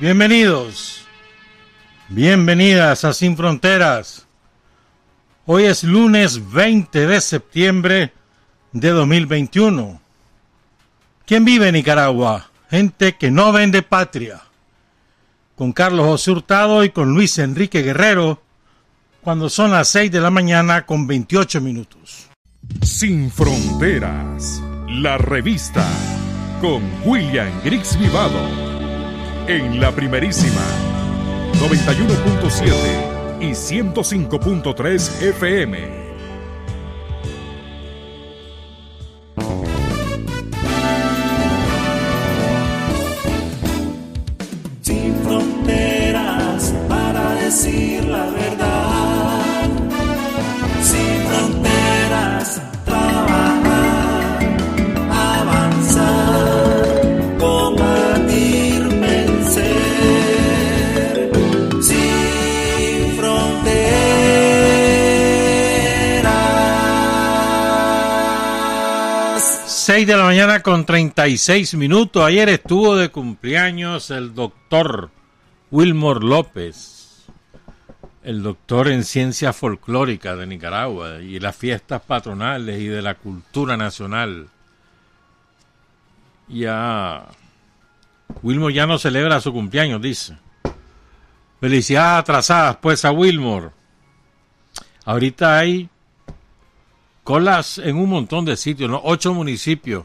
bienvenidos, bienvenidas a Sin Fronteras. Hoy es lunes 20 de septiembre de 2021. ¿Quién vive en Nicaragua? Gente que no vende patria. Con Carlos José Hurtado y con Luis Enrique Guerrero, cuando son las 6 de la mañana con 28 minutos. Sin Fronteras, la revista con William Griggs Vivado en la primerísima 91.7 y 105.3 FM. 6 de la mañana con 36 minutos. Ayer estuvo de cumpleaños el doctor Wilmor López, el doctor en ciencia folclórica de Nicaragua y las fiestas patronales y de la cultura nacional. Ya Wilmor ya no celebra su cumpleaños, dice. Felicidades atrasadas pues a Wilmor. Ahorita hay colas en un montón de sitios, ¿no? Ocho municipios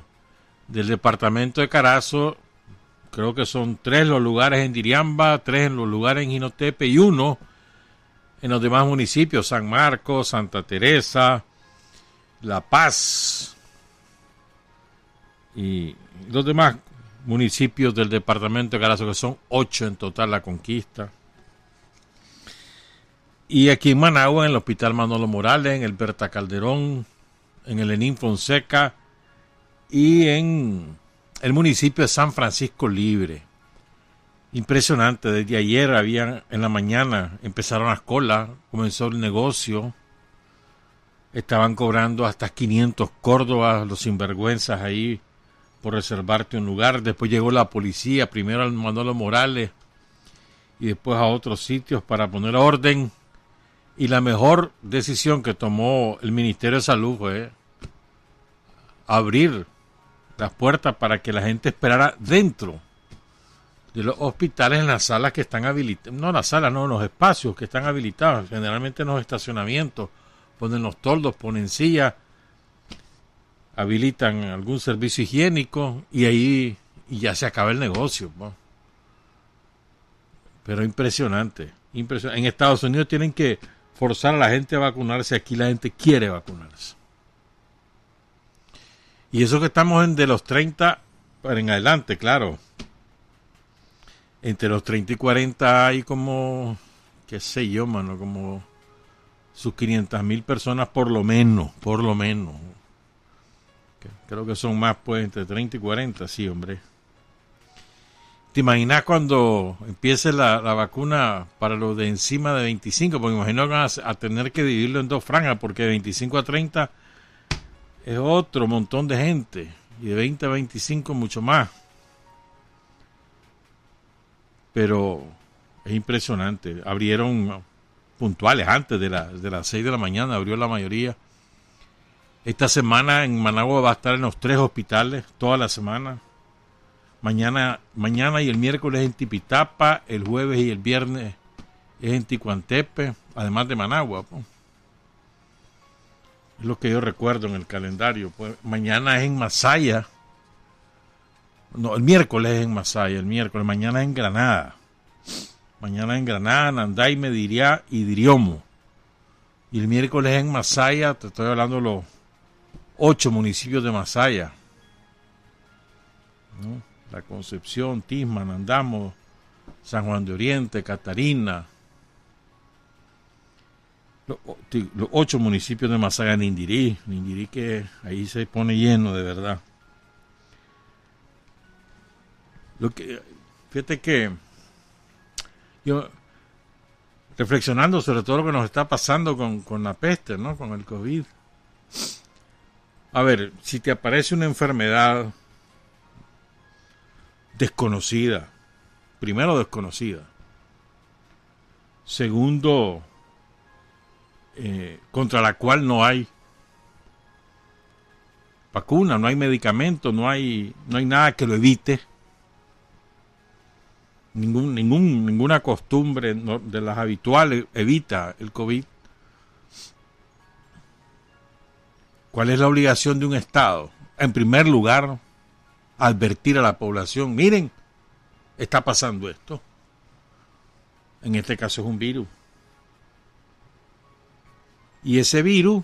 del departamento de Carazo. Creo que son tres los lugares en Diriamba, tres en los lugares en Jinotepe y uno en los demás municipios, San Marcos, Santa Teresa, La Paz y los demás municipios del departamento de Carazo, que son ocho en total la conquista. Y aquí en Managua, en el Hospital Manolo Morales, en el Berta Calderón, en el Enín Fonseca y en el municipio de San Francisco Libre. Impresionante, desde ayer había en la mañana empezaron las colas, comenzó el negocio, estaban cobrando hasta 500 córdobas los sinvergüenzas ahí por reservarte un lugar. Después llegó la policía, primero al Manolo Morales y después a otros sitios para poner orden. Y la mejor decisión que tomó el Ministerio de Salud fue abrir las puertas para que la gente esperara dentro de los hospitales en las salas que están habilitadas, no las salas, no, los espacios que están habilitados, generalmente en los estacionamientos, ponen los toldos, ponen sillas, habilitan algún servicio higiénico y ahí y ya se acaba el negocio. Pero impresionante, impresionante. En Estados Unidos tienen que forzar a la gente a vacunarse, aquí la gente quiere vacunarse. Y eso que estamos en de los 30 para en adelante, claro. Entre los 30 y 40 hay como, qué sé yo, mano, como sus 500 mil personas por lo menos, por lo menos. Creo que son más, pues, entre 30 y 40, sí, hombre. ¿Te imaginas cuando empiece la, la vacuna para los de encima de 25? Porque imagino que van a, tener que dividirlo en dos franjas, porque de 25 a 30 es otro montón de gente. Y de 20 a 25 mucho más. Pero es impresionante. Abrieron puntuales antes de, la, de las 6 de la mañana, abrió la mayoría. Esta semana en Managua va a estar en los tres hospitales, toda la semana. Mañana, mañana y el miércoles en Tipitapa, el jueves y el viernes es en Ticuantepe, además de Managua. Es lo que yo recuerdo en el calendario. Pues mañana es en Masaya. No, el miércoles es en Masaya, el miércoles. Mañana es en Granada. Mañana en Granada, Nanday, Mediría y Diriomo. Y el miércoles es en Masaya, te estoy hablando de los ocho municipios de Masaya. ¿no? La Concepción, Tisman, Andamos, San Juan de Oriente, Catarina. Los, ocho municipios de Masaya, Nindirí. Nindirí que ahí se pone lleno de verdad. Lo que, fíjate que yo reflexionando sobre todo lo que nos está pasando con, con la peste, ¿no? Con el COVID. A ver, si te aparece una enfermedad desconocida, primero desconocida. Segundo, eh, contra la cual no hay vacuna, no hay medicamento, no hay, no hay nada que lo evite. Ningún, ningún, ninguna costumbre de las habituales evita el COVID. ¿Cuál es la obligación de un Estado? En primer lugar, advertir a la población, miren, está pasando esto. En este caso es un virus. Y ese virus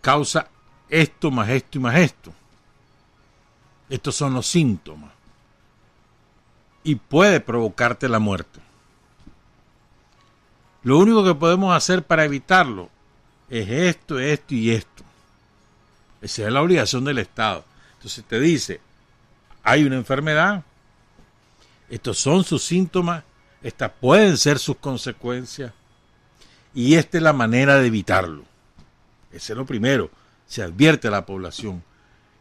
causa esto más esto y más esto. Estos son los síntomas. Y puede provocarte la muerte. Lo único que podemos hacer para evitarlo es esto, esto y esto. Esa es la obligación del Estado. Entonces te dice, hay una enfermedad, estos son sus síntomas, estas pueden ser sus consecuencias y esta es la manera de evitarlo. Ese es lo primero, se advierte a la población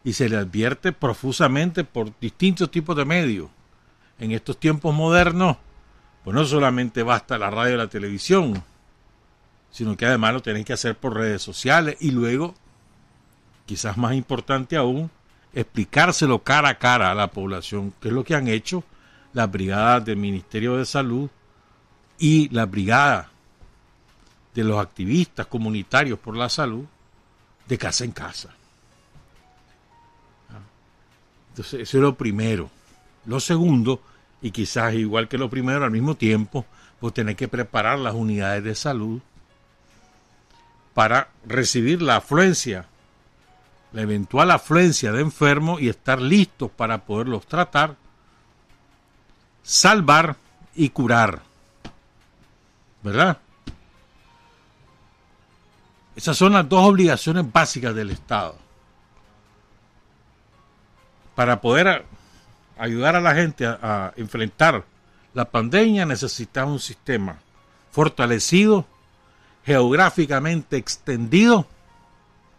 y se le advierte profusamente por distintos tipos de medios. En estos tiempos modernos, pues no solamente basta la radio y la televisión, sino que además lo tenéis que hacer por redes sociales y luego, quizás más importante aún, explicárselo cara a cara a la población, que es lo que han hecho las brigadas del Ministerio de Salud y la brigada de los activistas comunitarios por la salud de casa en casa. Entonces, eso es lo primero. Lo segundo, y quizás igual que lo primero al mismo tiempo, pues tener que preparar las unidades de salud para recibir la afluencia, la eventual afluencia de enfermos y estar listos para poderlos tratar, salvar y curar. ¿Verdad? Esas son las dos obligaciones básicas del Estado. Para poder ayudar a la gente a, enfrentar la pandemia necesitamos un sistema fortalecido geográficamente extendido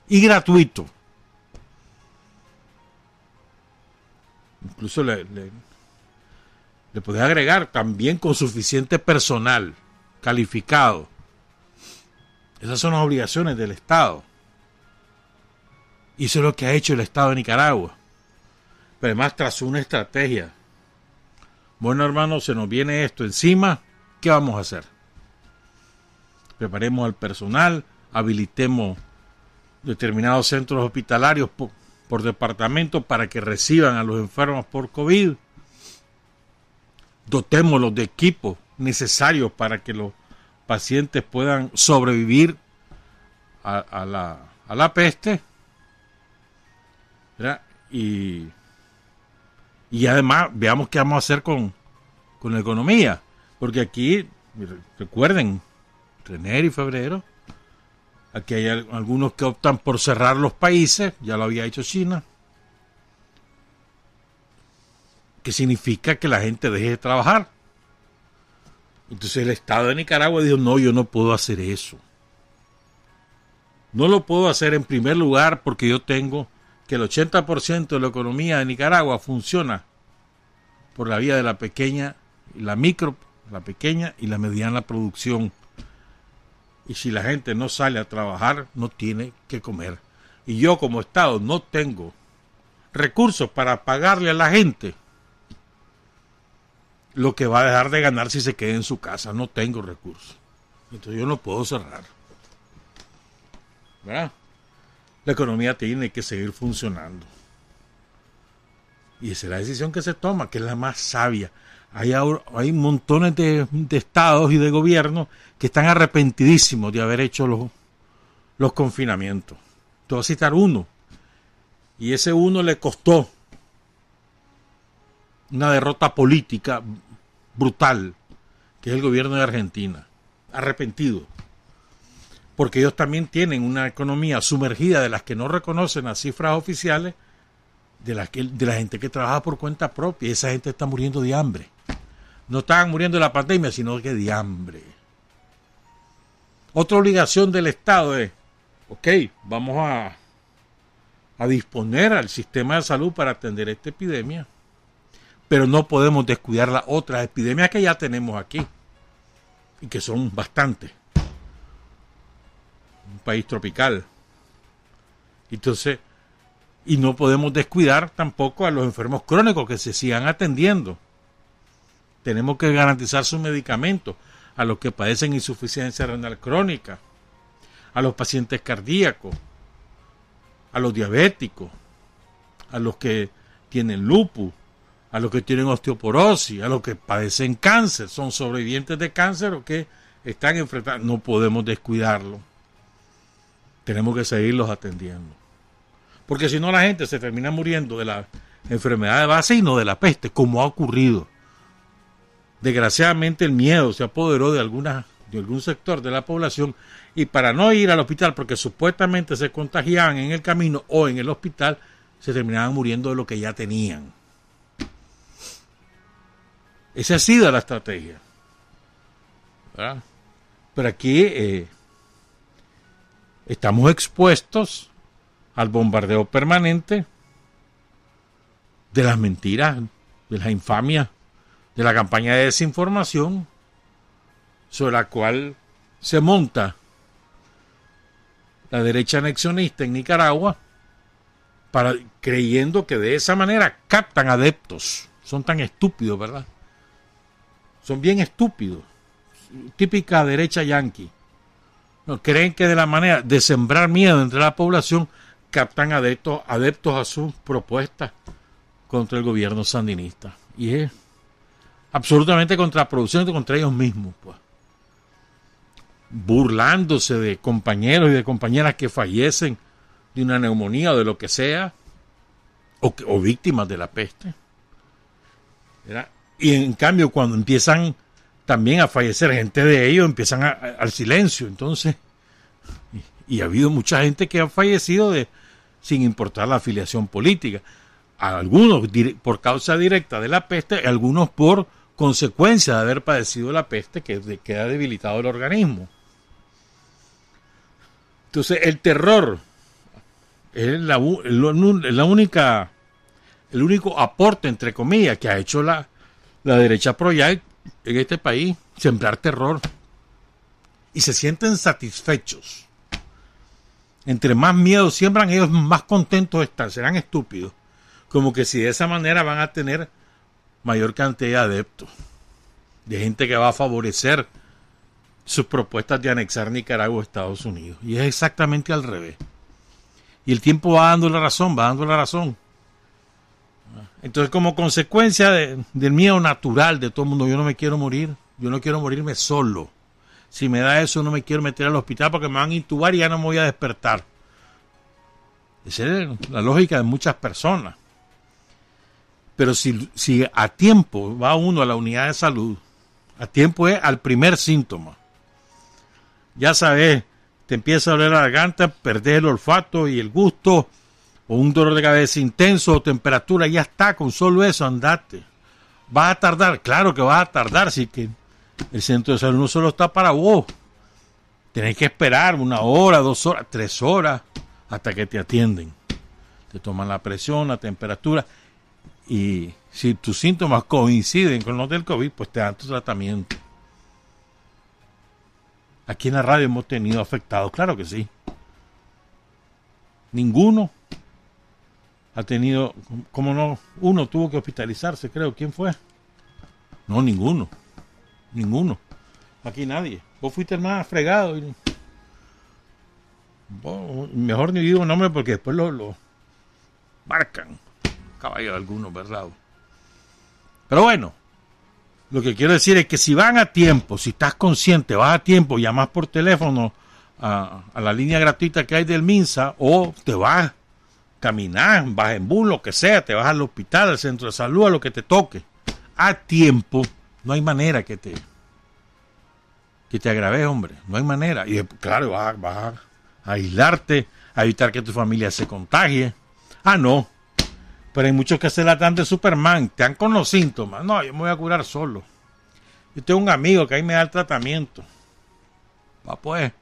y gratuito. Incluso le, le, le agregar también con suficiente personal calificado. Esas son las obligaciones del Estado. Y eso es lo que ha hecho el Estado de Nicaragua. Pero además trazó una estrategia. Bueno, hermano, se nos viene esto encima. ¿Qué vamos a hacer? preparemos al personal, habilitemos determinados centros hospitalarios por, departamento para que reciban a los enfermos por COVID, dotémoslos de equipos necesarios para que los pacientes puedan sobrevivir a, la, a la, peste. Y, y además veamos qué vamos a hacer con, con la economía. Porque aquí, recuerden, enero y febrero. Aquí hay algunos que optan por cerrar los países, ya lo había hecho China. Que significa que la gente deje de trabajar. Entonces el Estado de Nicaragua dijo, no, yo no puedo hacer eso. No lo puedo hacer en primer lugar porque yo tengo que el 80% de la economía de Nicaragua funciona por la vía de la pequeña, la micro, la pequeña y la mediana producción y si la gente no sale a trabajar, no tiene que comer. Y yo como Estado no tengo recursos para pagarle a la gente lo que va a dejar de ganar si se queda en su casa. No tengo recursos. Entonces yo no puedo cerrar. ¿Verdad? La economía tiene que seguir funcionando. Y esa es la decisión que se toma, que es la más sabia. Hay, hay montones de, estados y de gobiernos que están arrepentidísimos de haber hecho los, los confinamientos. Te voy a citar uno. Y ese uno le costó una derrota política brutal, que es el gobierno de Argentina. Arrepentido. Porque ellos también tienen una economía sumergida de las que no reconocen las cifras oficiales de la, de la gente que trabaja por cuenta propia. Esa gente está muriendo de hambre no estaban muriendo de la pandemia, sino que de hambre. Otra obligación del Estado es, ok, vamos a, a disponer al sistema de salud para atender esta epidemia, pero no podemos descuidar las otras epidemias que ya tenemos aquí y que son bastantes. Un país tropical. Entonces, y no podemos descuidar tampoco a los enfermos crónicos que se sigan atendiendo. Tenemos que garantizar sus medicamentos a los que padecen insuficiencia renal crónica, a los pacientes cardíacos, a los diabéticos, a los que tienen lupus, a los que tienen osteoporosis, a los que padecen cáncer, son sobrevivientes de cáncer o que están enfrentados. No podemos descuidarlo. Tenemos que seguirlos atendiendo. Porque si no la gente se termina muriendo de la enfermedad de base y no de la peste, como ha ocurrido. Desgraciadamente el miedo se apoderó de de algún sector de la población y para no ir al hospital porque supuestamente se contagiaban en el camino o en el hospital, se terminaban muriendo de lo que ya tenían. Esa ha sido la estrategia. Pero aquí eh, estamos expuestos al bombardeo permanente de las mentiras, de las infamias, de la campaña de desinformación sobre la cual se monta la derecha anexionista en Nicaragua para creyendo que de esa manera captan adeptos. Son tan estúpidos, ¿verdad? son bien estúpidos, típica derecha yanqui. No, creen que de la manera de sembrar miedo entre la población captan adeptos, adeptos a sus propuestas contra el gobierno sandinista. Y es absolutamente contraproducente contra ellos mismos, pues. Burlándose de compañeros y de compañeras que fallecen de una neumonía o de lo que sea, o, víctimas de la peste. Y en cambio, cuando empiezan también a fallecer gente de ellos, empiezan al silencio. Entonces, y, ha habido mucha gente que ha fallecido de, sin importar la afiliación política. Algunos por causa directa de la peste, algunos por consecuencia de haber padecido la peste que queda debilitado el organismo. Entonces, el terror es la, la única, el único aporte, entre comillas, que ha hecho la, la derecha pro en este país, sembrar terror. Y se sienten satisfechos. Entre más miedo siembran, ellos más contentos están, serán estúpidos. Como que si de esa manera van a tener mayor cantidad de adeptos, de gente que va a favorecer sus propuestas de anexar Nicaragua a Estados Unidos. Y es exactamente al revés. Y el tiempo va dando la razón, va dando la razón. Entonces, como consecuencia del miedo natural de todo el mundo, yo no me quiero morir, yo no quiero morirme solo. Si me da eso, no me quiero meter al hospital porque me van a intubar y ya no me voy a despertar. Esa es la lógica de muchas personas. Pero si, si a tiempo va uno a la unidad de salud, a tiempo es al primer síntoma. Ya sabes, te empieza a doler la garganta, perdés el olfato y el gusto, o un dolor de cabeza intenso o temperatura, ya está, con solo eso andate. Va a tardar, claro que va a tardar, si que el centro de salud no solo está para vos. Tenés que esperar una hora, dos horas, tres horas hasta que te atienden. Te toman la presión, la temperatura y si tus síntomas coinciden con los del COVID, pues te dan tu tratamiento. Aquí en la radio hemos tenido afectados, claro que sí. Ninguno ha tenido, como no, uno tuvo que hospitalizarse, creo. ¿Quién fue? No, ninguno. Ninguno. Aquí nadie. Vos fuiste el más fregado. Y... mejor ni digo nombre porque después lo, lo marcan. Caballo de algunos, ¿verdad? Pero bueno, lo que quiero decir es que si van a tiempo, si estás consciente, vas a tiempo, llamas por teléfono a, a la línea gratuita que hay del MINSA o te vas caminar, vas en bus, lo que sea, te vas al hospital, al centro de salud, a lo que te toque. A tiempo, no hay manera que te que te agraves, hombre. No hay manera. Y claro, vas, vas a aislarte, a evitar que tu familia se contagie. Ah, no. Pero hay muchos que se la dan de Superman, te dan con los síntomas. No, yo me voy a curar solo. Yo tengo un amigo que ahí me da el tratamiento. Va pues.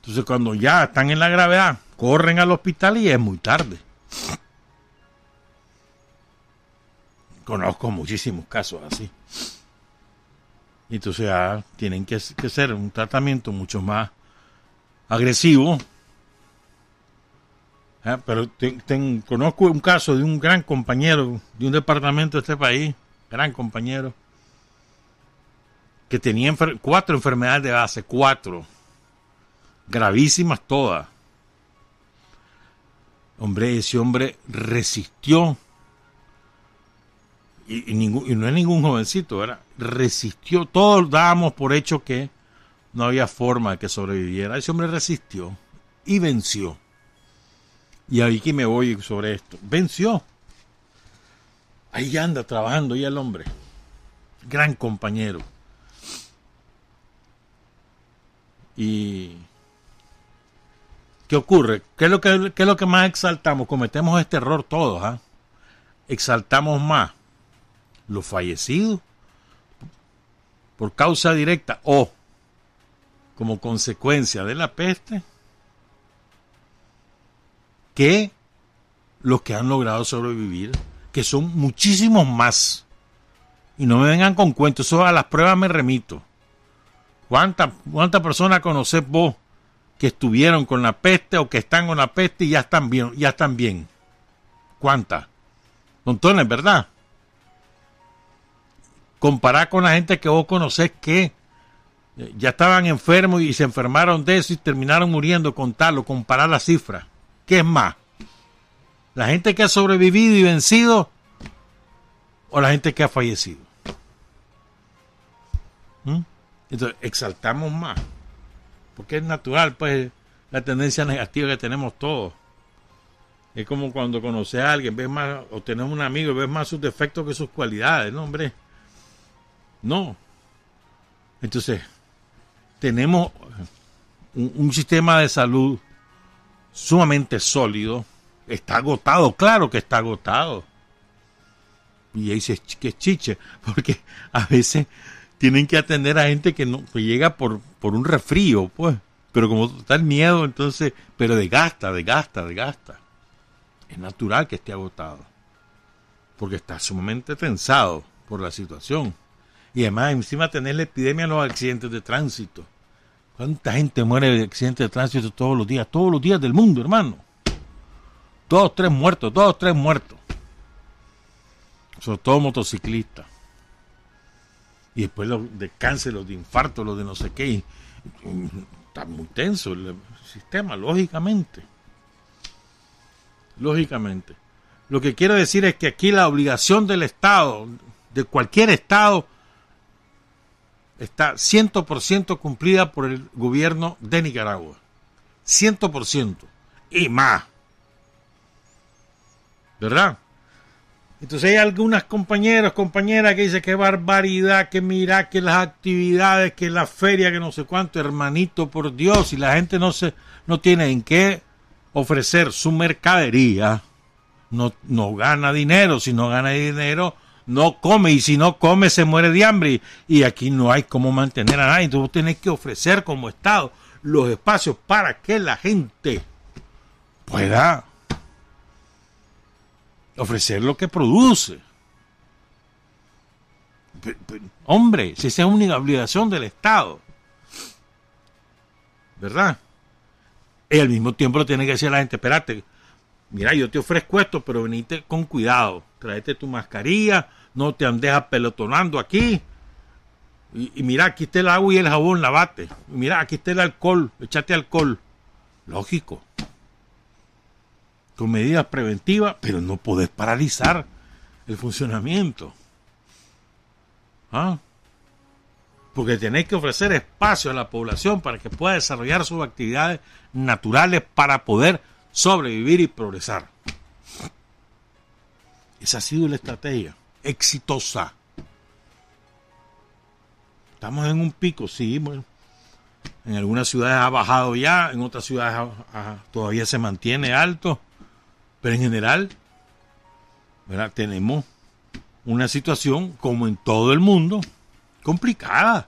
Entonces cuando ya están en la gravedad, corren al hospital y es muy tarde. Conozco muchísimos casos así. Y entonces ya tienen que, ser un tratamiento mucho más agresivo. Ah, Pero conozco un caso de un gran compañero de un departamento de este país, gran compañero, que tenía cuatro enfermedades de base, cuatro, gravísimas todas. Hombre, ese hombre resistió y, no es ningún jovencito, ¿verdad? Resistió, todos dábamos por hecho que no había forma de que sobreviviera. Ese hombre resistió y venció. Y ahí que me voy sobre esto. Venció. Ahí anda trabajando ya el hombre. Gran compañero. Y ¿qué ocurre? ¿Qué es lo que, qué es lo que más exaltamos? Cometemos este error todos, ¿ah? Exaltamos más los fallecidos por causa directa o como consecuencia de la peste que los que han logrado sobrevivir, que son muchísimos más. Y no me vengan con cuentos, eso a las pruebas me remito. ¿Cuántas cuánta personas conocés vos que estuvieron con la peste o que están con la peste y ya están bien? Ya están bien? ¿Cuántas? Montones, ¿verdad? Comparar con la gente que vos conocés que eh, ya estaban enfermos y se enfermaron de eso y terminaron muriendo, contarlo, comparar las cifras. ¿Qué es más? ¿La gente que ha sobrevivido y vencido o la gente que ha fallecido? ¿Mm? Entonces, exaltamos más. Porque es natural, pues, la tendencia negativa que tenemos todos. Es como cuando conoces a alguien, ves más, o tenés un amigo, ves más sus defectos que sus cualidades, ¿no, hombre? No. Entonces, tenemos un, sistema de salud sumamente sólido. Está agotado, claro que está agotado. Y ahí dice que es chiche, porque a veces tienen que atender a gente que no que llega por, por un resfrío, pues. Pero como está el miedo, entonces, pero desgasta, desgasta, desgasta. Es natural que esté agotado, porque está sumamente tensado por la situación. Y además, encima tener la epidemia de los accidentes de tránsito. ¿Cuánta gente muere de accidentes de tránsito todos los días? Todos los días del mundo, hermano. Dos, tres muertos, dos, tres muertos. Sobre todo motociclistas. Y después los de cáncer, los de infarto, los de no sé qué. está muy tenso el sistema, lógicamente. Lógicamente. Lo que quiero decir es que aquí la obligación del Estado, de cualquier Estado, está 100% cumplida por el gobierno de Nicaragua. 100%. Y más. ¿Verdad? Entonces hay algunas compañeros, compañeras que dicen que barbaridad, que mira, que las actividades, que la feria, que no sé cuánto, hermanito, por Dios, y la gente no se, no tiene en qué ofrecer su mercadería, no, no gana dinero, si no gana dinero, no come, y si no come se muere de hambre, y aquí no hay cómo mantener a nadie, entonces vos tenés que ofrecer como Estado los espacios para que la gente pueda ofrecer lo que produce. Hombre, si esa es una obligación del Estado, ¿verdad? Y al mismo tiempo lo tiene que decir la gente, espérate, mira, yo te ofrezco esto, pero venite con cuidado, tráete tu mascarilla, no te andes apelotonando aquí. Y, y mira, aquí está el agua y el jabón, lavate. Y mira, aquí está el alcohol, echate alcohol. Lógico con medidas preventivas, pero no podés paralizar el funcionamiento. ¿Ah? Porque tenés que ofrecer espacio a la población para que pueda desarrollar sus actividades naturales para poder sobrevivir y progresar. Esa ha sido la estrategia exitosa. Estamos en un pico, sí, bueno. En algunas ciudades ha bajado ya, en otras ciudades todavía se mantiene alto. Pero en general, tenemos una situación, como en todo el mundo, complicada.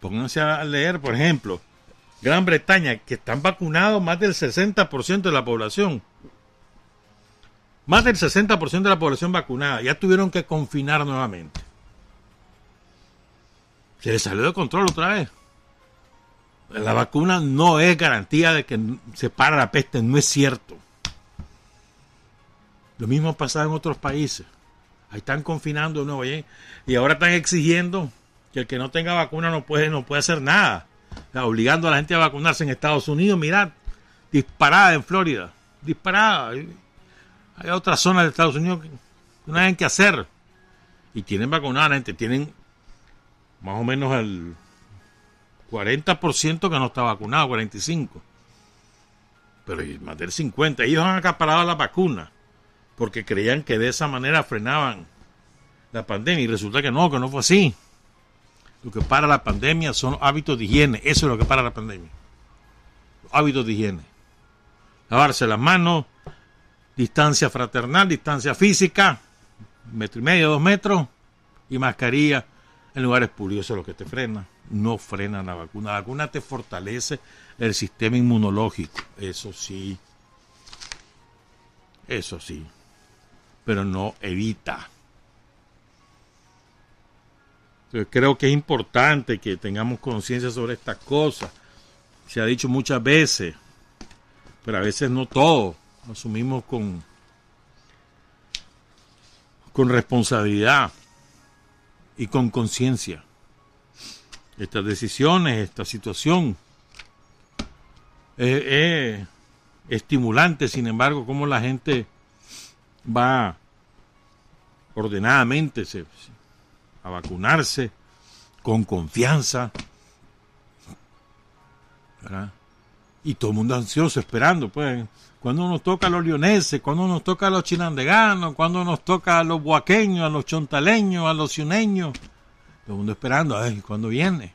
Pónganse a leer, por ejemplo, Gran Bretaña, que están vacunados más del 60% de la población. Más del 60% de la población vacunada. Ya tuvieron que confinar nuevamente. Se les salió de control otra vez. La vacuna no es garantía de que se para la peste, no es cierto. Lo mismo ha pasado en otros países. Ahí están confinando de nuevo ¿eh? y ahora están exigiendo que el que no tenga vacuna no puede, no puede hacer nada. obligando a la gente a vacunarse en Estados Unidos, mirad, disparada en Florida, disparada. Hay otras zonas de Estados Unidos que no hay que hacer. Y tienen vacunada gente, tienen más o menos el 40% que no está vacunado, 45%. Pero más del 50%. Ellos han acaparado la vacuna porque creían que de esa manera frenaban la pandemia y resulta que no, que no fue así. Lo que para la pandemia son hábitos de higiene, eso es lo que para la pandemia. Hábitos de higiene. Lavarse las manos, distancia fraternal, distancia física, metro y medio, dos metros, y mascarilla en lugares públicos, eso es lo que te frena. No frena la vacuna. La vacuna te fortalece el sistema inmunológico, eso sí. Eso sí pero no evita. Entonces, creo que es importante que tengamos conciencia sobre estas cosas. Se ha dicho muchas veces, pero a veces no todo. Asumimos con, con responsabilidad y con conciencia estas decisiones, esta situación. Es, estimulante, sin embargo, cómo la gente va ordenadamente a vacunarse con confianza. Y todo el mundo ansioso esperando, pues. Cuando nos toca a los leoneses, cuando nos toca a los chinandeganos, cuando nos toca a los buaqueños, a los chontaleños, a los ciuneños. Todo el mundo esperando, ay, ¿cuándo viene?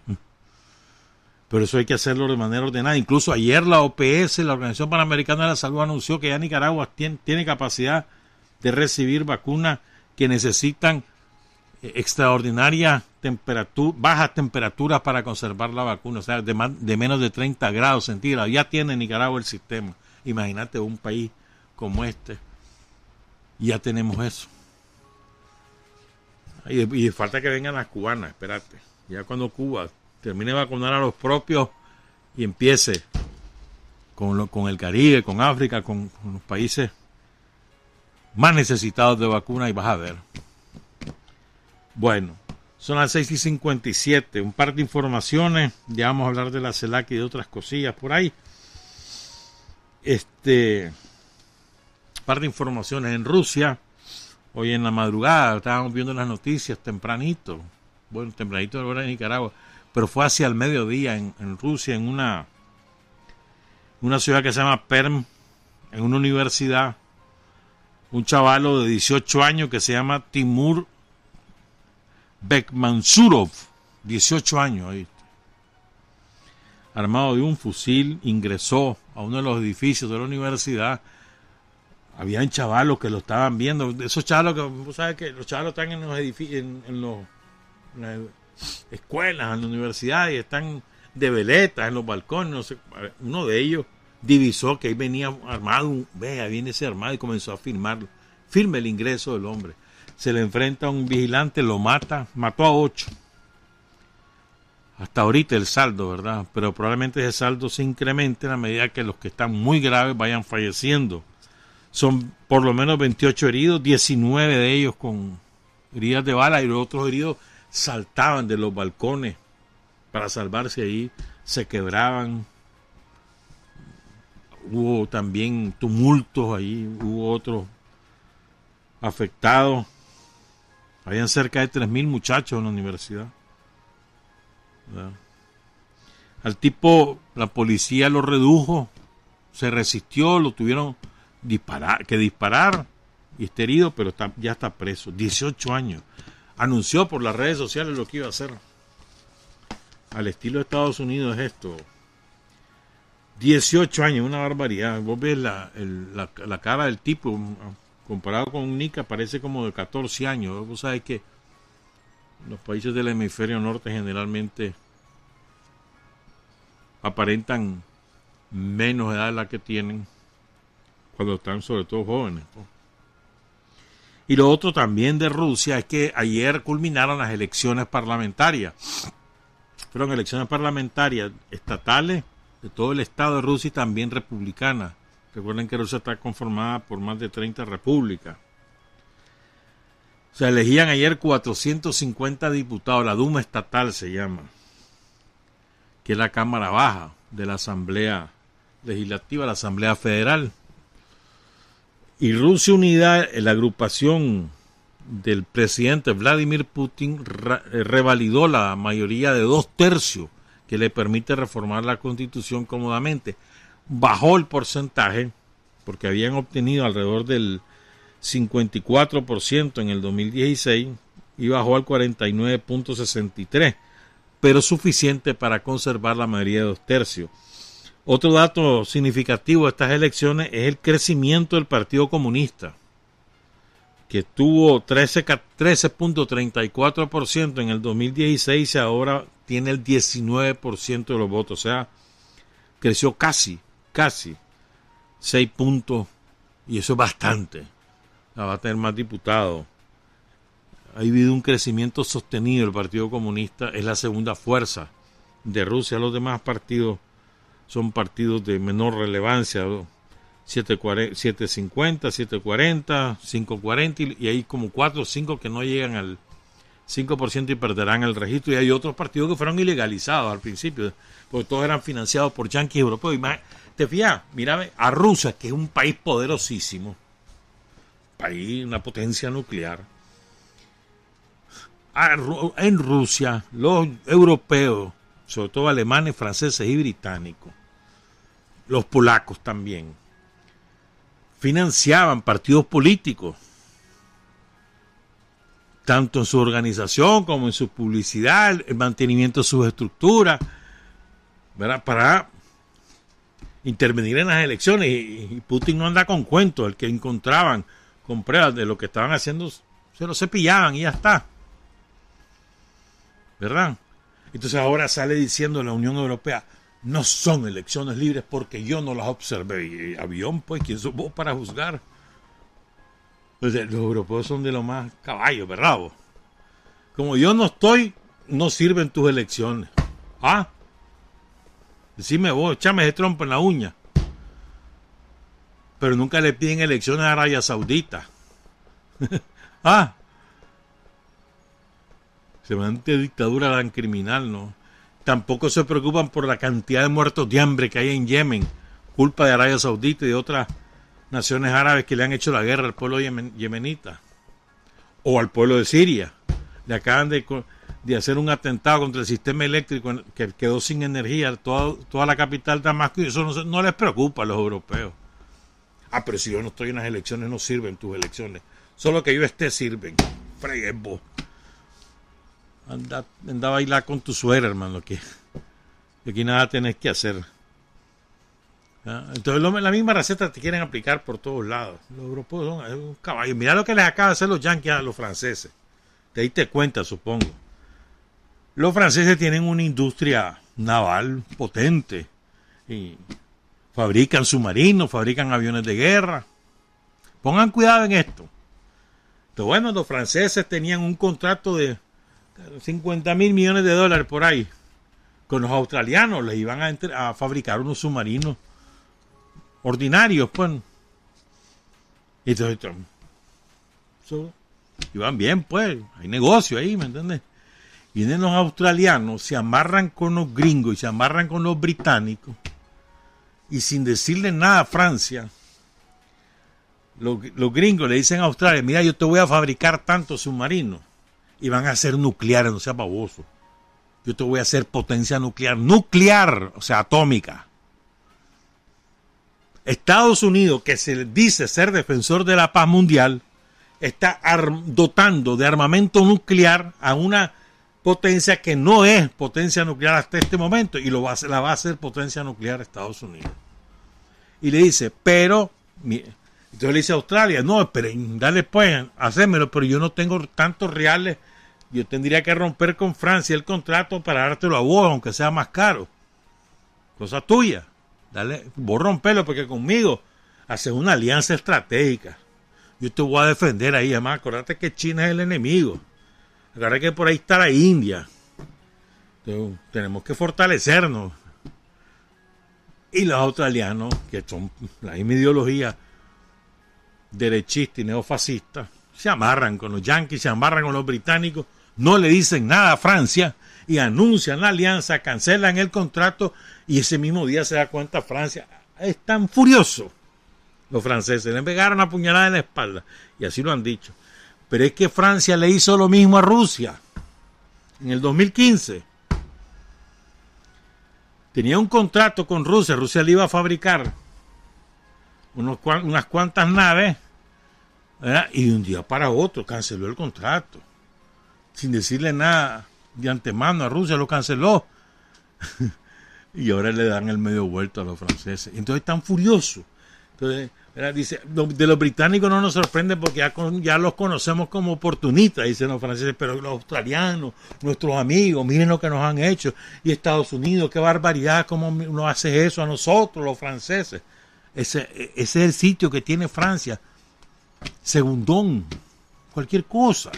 Pero eso hay que hacerlo de manera ordenada. Incluso ayer la OPS, la Organización Panamericana de la Salud, anunció que ya Nicaragua tiene, tiene capacidad de recibir vacunas que necesitan eh, extraordinaria bajas temperaturas para conservar la vacuna, o sea, de, de menos de 30 grados centígrados. Ya tiene Nicaragua el sistema. Imagínate un país como este. Ya tenemos eso. Y, falta que vengan las cubanas, espérate. Ya cuando Cuba termine de vacunar a los propios y empiece con, lo, con el Caribe, con África, con, con los países más necesitados de vacuna y vas a ver. Bueno, son las 6 y 57. Un par de informaciones. Ya vamos a hablar de la CELAC y de otras cosillas por ahí. Este. Un par de informaciones. En Rusia, hoy en la madrugada, estábamos viendo las noticias tempranito. Bueno, tempranito de hora en Nicaragua. Pero fue hacia el mediodía en, en Rusia, en una, una ciudad que se llama Perm, en una universidad un chavalo de 18 años que se llama Timur Bekmansurov, 18 años, ahí. armado de un fusil, ingresó a uno de los edificios de la universidad. Habían chavalos que lo estaban viendo, esos chavalos que, vos sabes que los chavalos están en los edificios, en, las escuelas, en la universidad y están de veletas en los balcones, uno de ellos divisó que ahí venía armado, vea, viene ese armado y comenzó a firmarlo. Firme el ingreso del hombre. Se le enfrenta a un vigilante, lo mata, mató a ocho. Hasta ahorita el saldo, ¿verdad? Pero probablemente ese saldo se incremente a medida que los que están muy graves vayan falleciendo. Son por lo menos 28 heridos, 19 de ellos con heridas de bala y los otros heridos saltaban de los balcones para salvarse ahí, se quebraban, hubo también tumultos ahí, hubo otros afectados. Habían cerca de 3.000 muchachos en la universidad. Al tipo, la policía lo redujo, se resistió, lo tuvieron disparar, que disparar y está herido, pero ya está preso. 18 años. Anunció por las redes sociales lo que iba a hacer. Al estilo de Estados Unidos es esto. 18 años, una barbaridad. Vos ves la, la, cara del tipo, comparado con Nica, parece como de 14 años. Vos sabés que los países del hemisferio norte generalmente aparentan menos edad de la que tienen cuando están sobre todo jóvenes. Y lo otro también de Rusia es que ayer culminaron las elecciones parlamentarias. Fueron elecciones parlamentarias estatales de todo el estado de Rusia y también republicanas. Recuerden que Rusia está conformada por más de 30 repúblicas. Se elegían ayer 450 diputados, la Duma estatal se llama, que es la Cámara Baja de la Asamblea Legislativa, la Asamblea Federal. Y Rusia Unida, la agrupación del presidente Vladimir Putin, eh, revalidó la mayoría de dos tercios que le permite reformar la constitución cómodamente. Bajó el porcentaje, porque habían obtenido alrededor del 54% en el 2016 y bajó al 49.63%, pero suficiente para conservar la mayoría de dos tercios. Otro dato significativo de estas elecciones es el crecimiento del Partido Comunista, que tuvo 13.34% en el 2016 y ahora tiene el 19% de los votos, o sea, creció casi, casi 6 puntos y eso es bastante va a tener más diputados. Ha habido un crecimiento sostenido. El Partido Comunista es la segunda fuerza de Rusia. Los demás partidos son partidos de menor relevancia. 750, 740, 540 y hay como 4 o 5 que no llegan al 5% y perderán el registro. Y hay otros partidos que fueron ilegalizados al principio, porque todos eran financiados por yanquis europeos. Te mira a Rusia, que es un país poderosísimo, país, una potencia nuclear. Ah, en Rusia, los europeos, sobre todo alemanes, franceses y británicos, los polacos también, financiaban partidos políticos, tanto en su organización como en su publicidad, el mantenimiento de sus estructuras, para intervenir en las elecciones. Y, Putin no anda con cuentos, el que encontraban con pruebas de lo que estaban haciendo, se lo cepillaban y ya está. ¿Verdad? Entonces ahora sale diciendo la Unión Europea, no son elecciones libres porque yo no las observé. Avión, pues, ¿quién sos vos para juzgar? los europeos son de lo más caballos, ¿verdad? Como yo no estoy, no sirven tus elecciones. ¿Ah? Decime vos, echame ese trompo en la uña pero nunca le piden elecciones a Arabia Saudita. ah, semejante dictadura tan criminal, ¿no? Tampoco se preocupan por la cantidad de muertos de hambre que hay en Yemen, culpa de Arabia Saudita y de otras naciones árabes que le han hecho la guerra al pueblo yemenita o al pueblo de Siria. Le acaban de, hacer un atentado contra el sistema eléctrico que quedó sin energía, toda, toda la capital de Damasco, y eso no, les preocupa a los europeos. Ah, pero si yo no estoy en las elecciones, no sirven tus elecciones. Solo que yo esté, sirven. Fregues vos. Anda, anda a bailar con tu suegra, hermano, que, aquí nada tenés que hacer. Entonces la misma receta te quieren aplicar por todos lados. Los europeos son un caballo. Mira lo que les acaba de hacer los yankees a los franceses. Te diste cuenta, supongo. Los franceses tienen una industria naval potente. Y fabrican submarinos, fabrican aviones de guerra. Pongan cuidado en esto. Entonces, bueno, los franceses tenían un contrato de 50 mil millones de dólares por ahí con los australianos, les iban a, a fabricar unos submarinos ordinarios, pues. Y entonces, iban bien, pues, hay negocio ahí, ¿me entiendes? Vienen los australianos, se amarran con los gringos y se amarran con los británicos y sin decirle nada a Francia, los, gringos le dicen a Australia, mira, yo te voy a fabricar tantos submarinos y van a ser nucleares, no sea baboso. Yo te voy a hacer potencia nuclear, nuclear, o sea, atómica. Estados Unidos, que se dice ser defensor de la paz mundial, está dotando de armamento nuclear a una potencia que no es potencia nuclear hasta este momento y lo va a, la va a hacer potencia nuclear Estados Unidos. Y le dice, pero, entonces le dice a Australia, no, esperen, dale pues, hacémelo, pero yo no tengo tantos reales, yo tendría que romper con Francia el contrato para dártelo a vos, aunque sea más caro. Cosa tuya. Dale, vos rompelo porque conmigo haces una alianza estratégica. Yo te voy a defender ahí. Además, acuérdate que China es el enemigo. Acuérdate que por ahí está la India. Entonces, tenemos que fortalecernos. Y los australianos, que son la misma ideología derechista y neofascista, se amarran con los yanquis, se amarran con los británicos, no le dicen nada a Francia y anuncian la alianza, cancelan el contrato y ese mismo día se da cuenta Francia. Están furiosos los franceses, le pegaron una puñalada en la espalda y así lo han dicho. Pero es que Francia le hizo lo mismo a Rusia en el 2015. Tenía un contrato con Rusia, Rusia le iba a fabricar unas cuantas naves y de un día para otro canceló el contrato sin decirle nada de antemano a Rusia, lo canceló. y ahora le dan el medio vuelto a los franceses. Entonces están furiosos. Dice, de los británicos no nos sorprende porque ya, ya los conocemos como oportunistas, dicen los franceses, pero los australianos, nuestros amigos, miren lo que nos han hecho. Y Estados Unidos, qué barbaridad, cómo nos hace eso a nosotros, los franceses. Ese, ese es el sitio que tiene Francia. Segundón, cualquier cosa.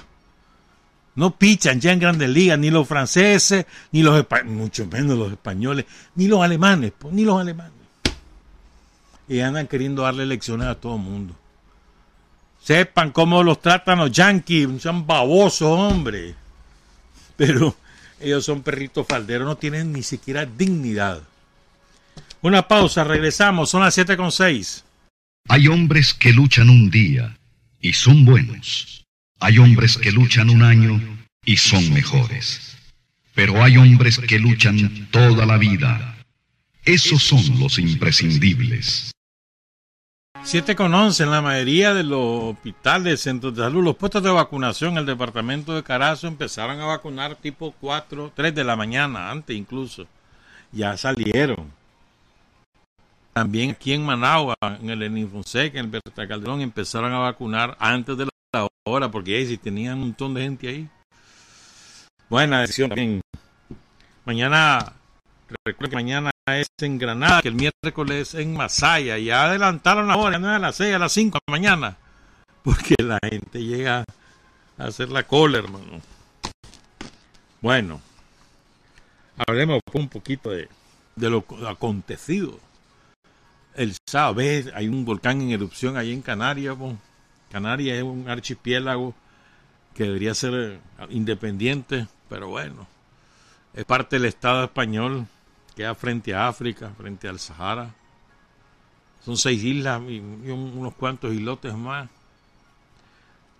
No pichan ya en grandes ligas ni los franceses, ni los mucho menos los españoles, ni los alemanes, pues, ni los alemanes. Y andan queriendo darle lecciones a todo el mundo. Sepan cómo los tratan los yanquis, son babosos, hombre. Pero ellos son perritos falderos, no tienen ni siquiera dignidad. Una pausa, regresamos, son las siete con seis. Hay hombres que luchan un día y son buenos hay hombres que luchan un año y son mejores. Pero hay hombres que luchan toda la vida. Esos son los imprescindibles. 7 con 11 en la mayoría de los hospitales, centros de salud, los puestos de vacunación en el departamento de Carazo empezaron a vacunar tipo 4, 3 de la mañana, antes incluso. Ya salieron. También aquí en Managua, en el Eninfonseca, en el Berta Calderón, empezaron a vacunar antes de ahora, porque ahí si tenían un montón de gente ahí. Buena decisión también. Mañana, recuerden que mañana es en Granada, que el miércoles en Masaya. Ya adelantaron la hora, no a las 6, a las 5 de la mañana. Porque la gente llega a hacer la cola, hermano. Bueno, hablemos un poquito de, de lo acontecido. El sábado, hay un volcán en erupción ahí en Canarias, Canarias es un archipiélago que debería ser eh, independiente, pero bueno, es parte del Estado español, queda frente a África, frente al Sahara. Son seis islas y, unos cuantos islotes más.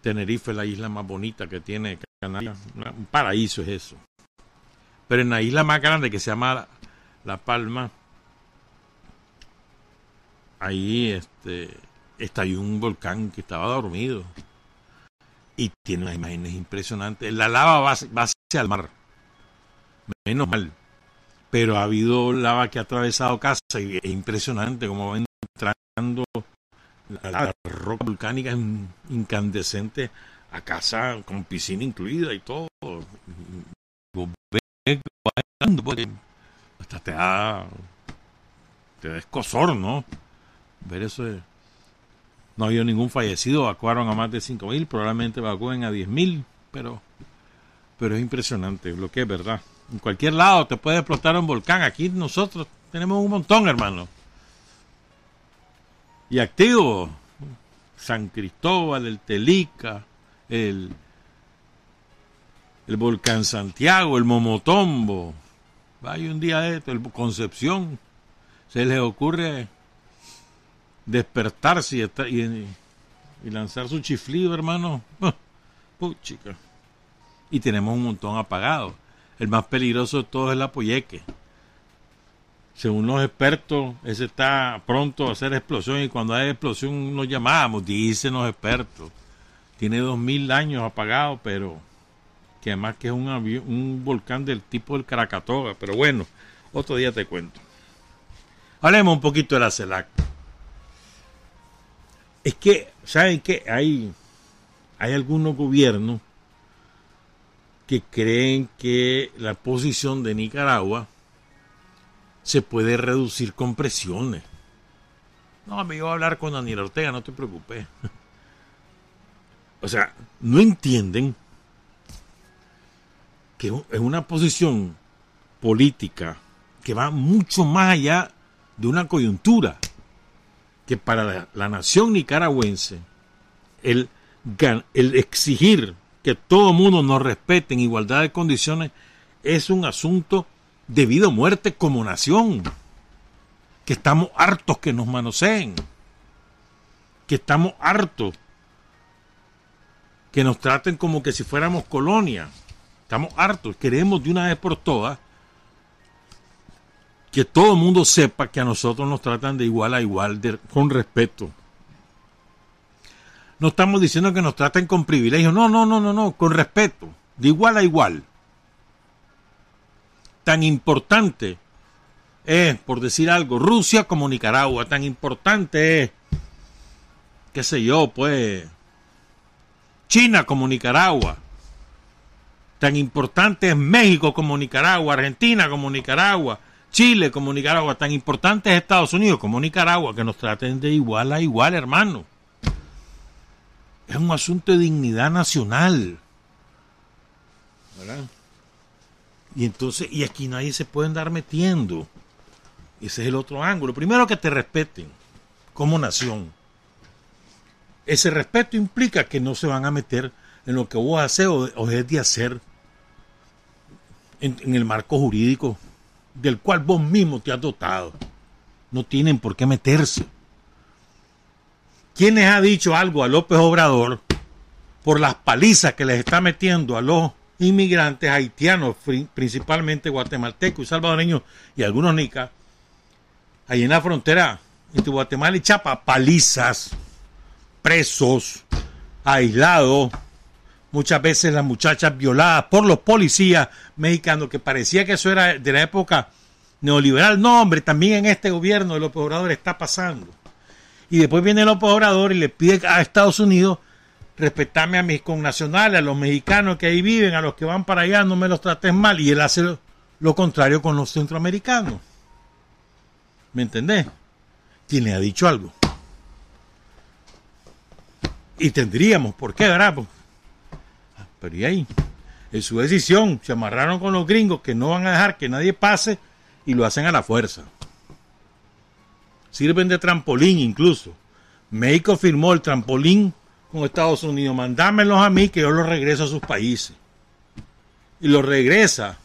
Tenerife es la isla más bonita que tiene Canarias. Un paraíso es eso. Pero en la isla más grande que se llama La Palma, ahí este, un volcán que estaba dormido. Y tiene unas imágenes impresionantes. La lava va, hacia el mar. Menos mal. Pero ha habido lava que ha atravesado casa y es impresionante como va entrando la, roca volcánica incandescente a casa con piscina incluida y todo. Hasta te da, te da escosor, ¿no? Ver eso es no ha habido ningún fallecido, evacuaron a más de 5.000, probablemente evacúen a 10.000, pero, pero es impresionante lo que es verdad. En cualquier lado te puede explotar un volcán, aquí nosotros tenemos un montón, hermano. Y activo, San Cristóbal, el Telica, el, el volcán Santiago, el Momotombo. Hay un día de esto, el Concepción, se les ocurre despertarse y, y, lanzar su chiflido, hermano. Puchica. Y tenemos un montón apagado. El más peligroso de todos es el apoyeque. Según los expertos, ese está pronto a hacer explosión y cuando hay explosión nos llamamos, dicen los expertos. Tiene dos mil años apagado, pero que además que es un, un volcán del tipo del Caracatoga. Pero bueno, otro día te cuento. Hablemos un poquito de la CELAC. Es que, ¿saben qué? Hay, hay algunos gobiernos que creen que la posición de Nicaragua se puede reducir con presiones. No, me iba a hablar con Daniel Ortega, no te preocupes. o sea, no entienden que es una posición política que va mucho más allá de una coyuntura, que para la, la nación nicaragüense el, el exigir que todo mundo nos respete en igualdad de condiciones es un asunto de vida o muerte como nación, que estamos hartos que nos manoseen, que estamos hartos que nos traten como que si fuéramos colonia. Estamos hartos, queremos de una vez por todas que todo el mundo sepa que a nosotros nos tratan de igual a igual, con respeto. No estamos diciendo que nos traten con privilegio, no, no, no, no, no, con respeto, de igual a igual. Tan importante es, por decir algo, Rusia como Nicaragua, tan importante es, qué sé yo, pues, China como Nicaragua. Tan importante es México como Nicaragua, Argentina como Nicaragua, Chile como Nicaragua. Tan importante es Estados Unidos como Nicaragua, que nos traten de igual a igual, hermano. Es un asunto de dignidad nacional. ¿Verdad? Y entonces, y aquí nadie se puede andar metiendo. Ese es el otro ángulo. Primero que te respeten como nación. Ese respeto implica que no se van a meter en lo que vos haces o, es de hacer en, en el marco jurídico del cual vos mismo te has dotado. No tienen por qué meterse. ¿Quién les ha dicho algo a López Obrador por las palizas que les está metiendo a los inmigrantes haitianos, principalmente guatemaltecos y salvadoreños y algunos nicas, ahí en la frontera entre Guatemala y Chapa, palizas, presos, aislados, muchas veces las muchachas violadas por los policías mexicanos, que parecía que eso era de la época neoliberal. No, hombre, también en este gobierno de López Obrador está pasando. Y después viene López Obrador y le pide a Estados Unidos respetarme a mis connacionales, a los mexicanos que ahí viven, a los que van para allá, no me los trates mal. Y él hace lo, contrario con los centroamericanos. ¿Me entendés? ¿Quién le ha dicho algo? Y tendríamos, ¿por qué, verdad? Pues, Pero y ahí, es su decisión, se amarraron con los gringos que no van a dejar que nadie pase y lo hacen a la fuerza. Sirven de trampolín incluso. México firmó el trampolín con Estados Unidos. Mandámelos a mí que yo los regreso a sus países. Y los regresa.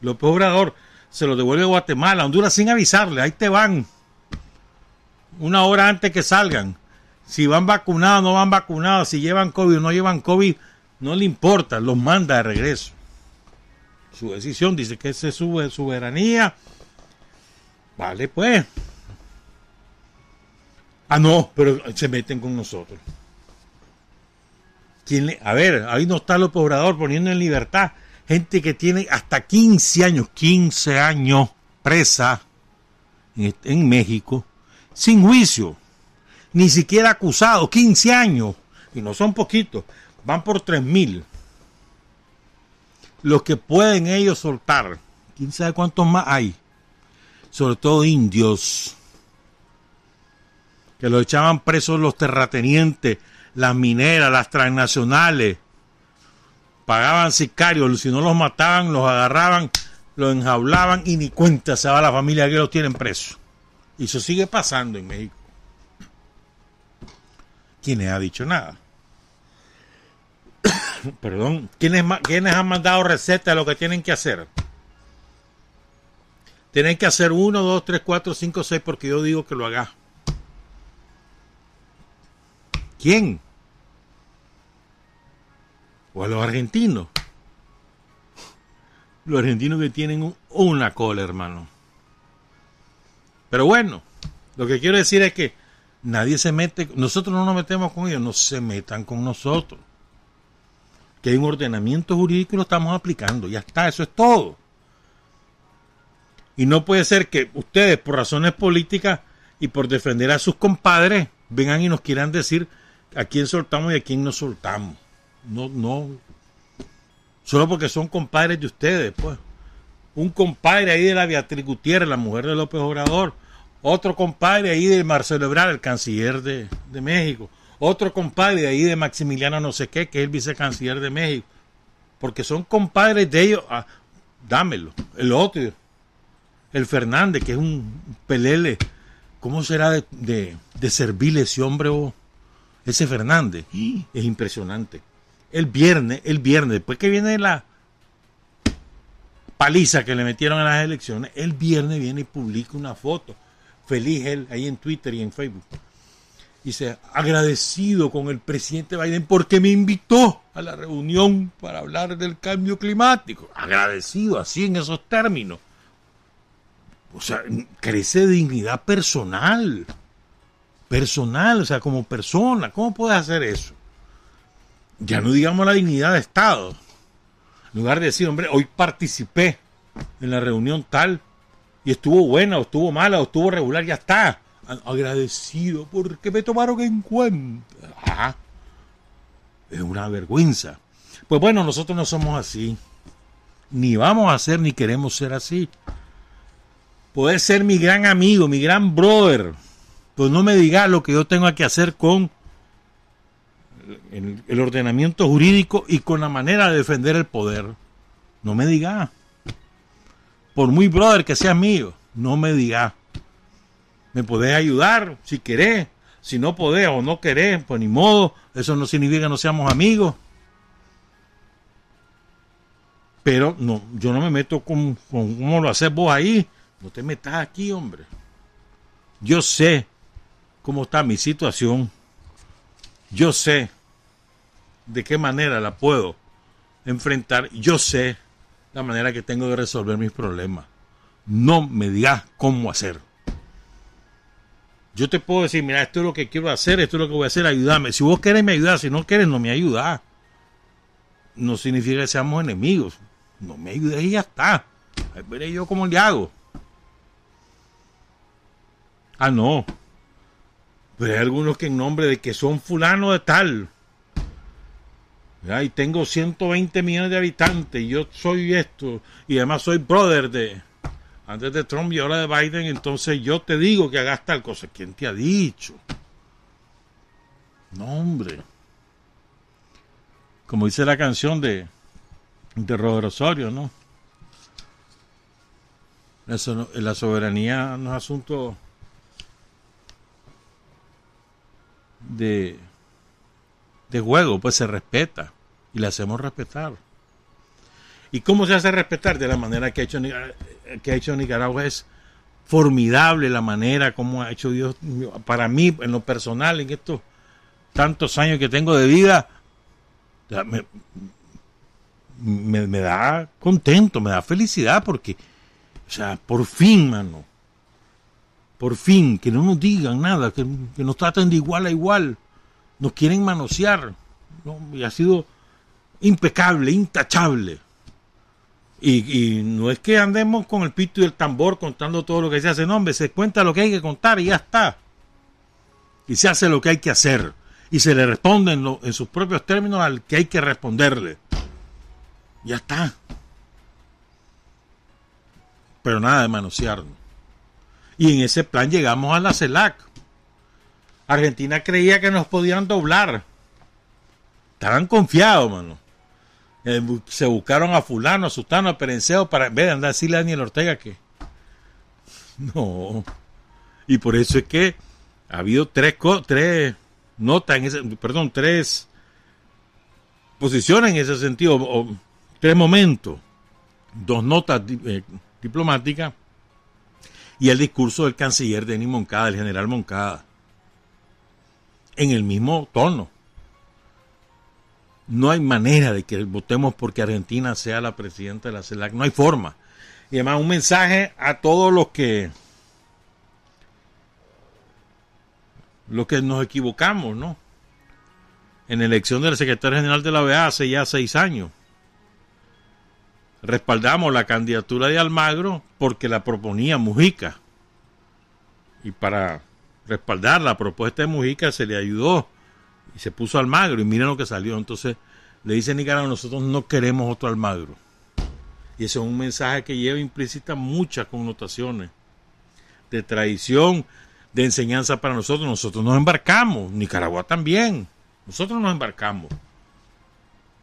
López Obrador se los devuelve a Guatemala, Honduras sin avisarle. Ahí te van. Una hora antes que salgan. Si van vacunados, no van vacunados. Si llevan COVID o no llevan COVID, no le importa. Los manda de regreso. Su decisión dice que es su soberanía. Vale, pues. Ah, no, pero se meten con nosotros. ¿Quién le- a ver, ahí no está López Obrador poniendo en libertad gente que tiene hasta 15 años, 15 años presa en, en México, sin juicio, ni siquiera acusado, 15 años, y no son poquitos, van por 3 mil. Los que pueden ellos soltar, quién sabe cuántos más hay, sobre todo indios que los echaban presos los terratenientes, las mineras, las transnacionales. Pagaban sicarios, si no los mataban, los agarraban, los enjaulaban y ni cuenta se va la familia que los tienen presos. Y eso sigue pasando en México. ¿Quién les ha dicho nada? Perdón, ¿quiénes, ¿quiénes han mandado recetas de lo que tienen que hacer? Tienen que hacer uno, dos, tres, cuatro, cinco, seis, porque yo digo que lo haga. ¿Quién? O a los argentinos. Los argentinos que tienen un- una cola, hermano. Pero bueno, lo que quiero decir es que nadie se mete, nosotros no nos metemos con ellos, no se metan con nosotros. Que hay un ordenamiento jurídico y lo estamos aplicando, ya está, eso es todo. Y no puede ser que ustedes, por razones políticas y por defender a sus compadres, vengan y nos quieran decir a quién soltamos y a quién no soltamos. No, no. Solo porque son compadres de ustedes, pues. Un compadre ahí de la Beatriz Gutiérrez, la mujer de López Obrador. Otro compadre ahí de Marcelo Ebrard, el canciller de, de México. otro compadre ahí de Maximiliano no sé qué, que es el vicecanciller de México, porque son compadres de ellos, ah, dámelo, el otro, el Fernández, que es un pelele, ¿cómo será de, de, servirle ese hombre? oh? Ese Fernández, es impresionante. El viernes, el viernes, después que viene la paliza que le metieron en las elecciones, el viernes viene y publica una foto. Feliz él ahí en Twitter y en Facebook. Dice, agradecido con el presidente Biden porque me invitó a la reunión para hablar del cambio climático. Agradecido, así en esos términos. O sea, crece de dignidad personal. Personal, o sea, como persona. ¿Cómo puede hacer eso? Ya no digamos la dignidad de Estado. En lugar de decir, hombre, hoy participé en la reunión tal y estuvo buena o estuvo mala o estuvo regular, ya está. Agradecido porque me tomaron en cuenta. Ajá. Es una vergüenza. Pues bueno, nosotros no somos así. Ni vamos a ser ni queremos ser así. Poder ser mi gran amigo, mi gran brother. Pues no me digas lo que yo tengo que hacer con el, ordenamiento jurídico y con la manera de defender el poder. No me diga. Por muy brother que sea mío, no me diga. Me podés ayudar si querés. Si no podés o no querés, pues ni modo. Eso no significa que no seamos amigos. Pero no, yo no me meto con, con cómo lo haces vos ahí. No te metas aquí, hombre. Yo sé cómo está mi situación. Yo sé de qué manera la puedo enfrentar. Yo sé la manera que tengo de resolver mis problemas. No me digas cómo hacer. Yo te puedo decir, mira, esto es lo que quiero hacer, esto es lo que voy a hacer, ayúdame. Si vos querés me ayudar, si no querés no me ayudás. No significa que seamos enemigos. No me ayudes y ya está. Ahí veré yo cómo le hago. Ah, no. Pero hay algunos que en nombre de que son fulano de tal. ¿ya? Y tengo 120 millones de habitantes. Y yo soy esto. Y además soy brother de. Antes de Trump y ahora de Biden. Entonces yo te digo que hagas tal cosa. ¿Quién te ha dicho? No, hombre. Como dice la canción de, de Robert Osorio, ¿no? Eso no- la soberanía no es asunto de, de juego, pues se respeta y le hacemos respetar. ¿Y cómo se hace respetar? De la manera que ha hecho, Ni- que ha hecho Nicaragua es formidable la manera como ha hecho Dios para mí en lo personal en estos tantos años que tengo de vida me, me, me da contento, me da felicidad porque, o sea, por fin, mano, por fin, que no nos digan nada, que, que nos traten de igual a igual, nos quieren manosear, ¿no? y ha sido impecable, intachable. Y, y no es que andemos con el pito y el tambor contando todo lo que se hace, no, hombre, se cuenta lo que hay que contar y ya está. Y se hace lo que hay que hacer. Y se le responde en, en sus propios términos al que hay que responderle. Ya está. Pero nada de manosearnos. Y en ese plan llegamos a la CELAC. Argentina creía que nos podían doblar. Estaban confiados, mano. Eh, se buscaron a fulano, a sutano, a perenceo para de andar a decirle a Daniel Ortega que no. Y por eso es que ha habido tres tres notas en ese, perdón, tres posiciones en ese sentido, tres momentos, dos notas eh, diplomáticas y el discurso del canciller Denis Moncada, el general Moncada, en el mismo tono. No hay manera de que votemos porque Argentina sea la presidenta de la CELAC, no hay forma. Y además un mensaje a todos los que los que nos equivocamos, ¿no? En la elección del secretario general de la OEA hace ya seis años. Respaldamos la candidatura de Almagro porque la proponía Mujica. Y para respaldar la propuesta de Mujica se le ayudó y se puso Almagro y miren lo que salió. Entonces le dice Nicaragua, nosotros no queremos otro Almagro. Y eso es un mensaje que lleva implícita muchas connotaciones de traición. de enseñanza para nosotros. Nosotros nos embarcamos, Nicaragua también. Nosotros nos embarcamos.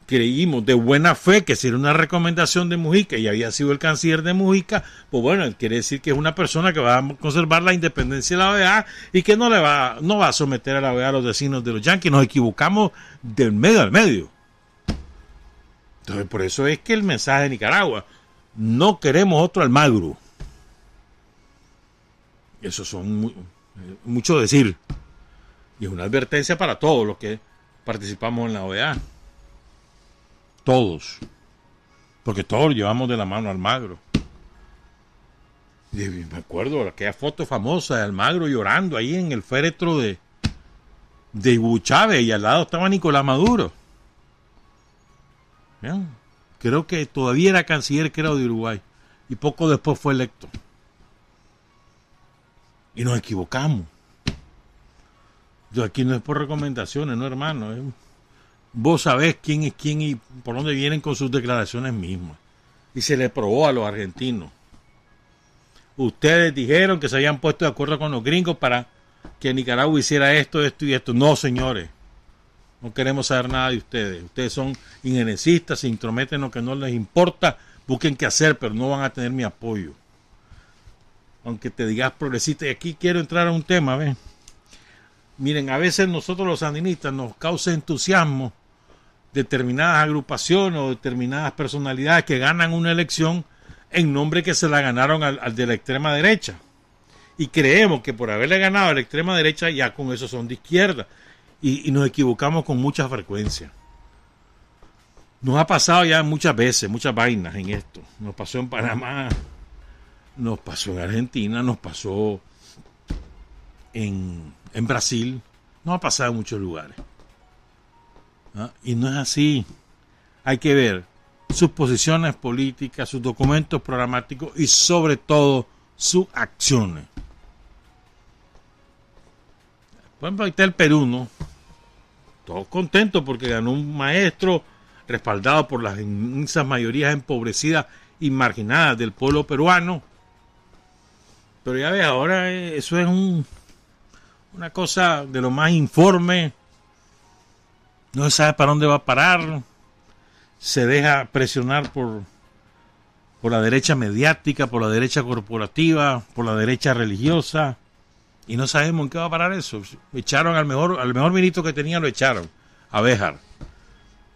Creímos de buena fe que si era una recomendación de Mujica y había sido el canciller de Mujica, pues bueno, quiere decir que es una persona que va a conservar la independencia de la OEA y que no le va, no va a someter a la OEA a los vecinos de los yanquis. Nos equivocamos del medio al medio. Entonces, por eso es que el mensaje de Nicaragua, no queremos otro Almagro. Eso son mu- mucho decir. Y es una advertencia para todos los que participamos en la OEA. Todos. Porque todos llevamos de la mano a Almagro. Y me acuerdo aquella foto famosa de Almagro llorando ahí en el féretro de, de Hugo Chávez y al lado estaba Nicolás Maduro. Creo que todavía era canciller era de Uruguay y poco después fue electo. Y nos equivocamos. Yo aquí no es por recomendaciones, no hermano. Vos sabés quién es quién y por dónde vienen con sus declaraciones mismas. Y se le probó a los argentinos. Ustedes dijeron que se habían puesto de acuerdo con los gringos para que Nicaragua hiciera esto, esto y esto. No, señores. No queremos saber nada de ustedes. Ustedes son ingeniecistas, se intrometen en lo que no les importa, busquen qué hacer, pero no van a tener mi apoyo. Aunque te digas progresista, y aquí quiero entrar a un tema, ¿ven? Miren, a veces nosotros los sandinistas nos causa entusiasmo determinadas agrupaciones o determinadas personalidades que ganan una elección en nombre que se la ganaron al, de la extrema derecha. Y creemos que por haberle ganado a la extrema derecha ya con eso son de izquierda. Y, y nos equivocamos con mucha frecuencia. Nos ha pasado ya muchas veces, muchas vainas en esto. Nos pasó en Panamá, nos pasó en Argentina, nos pasó en, en Brasil, nos ha pasado en muchos lugares. ¿Ah? Y no es así. Hay que ver sus posiciones políticas, sus documentos programáticos y sobre todo sus acciones. Por ejemplo, ahí está el Perú, ¿no? Todos contentos porque ganó un maestro respaldado por las inmensas mayorías empobrecidas y marginadas del pueblo peruano. Pero ya ves, ahora eh, eso es un, una cosa de lo más informe. No se sabe para dónde va a parar. Se deja presionar por, por la derecha mediática, por la derecha corporativa, por la derecha religiosa. Y no sabemos en qué va a parar eso. Echaron al mejor, al mejor ministro que tenía, lo echaron. A Béjar,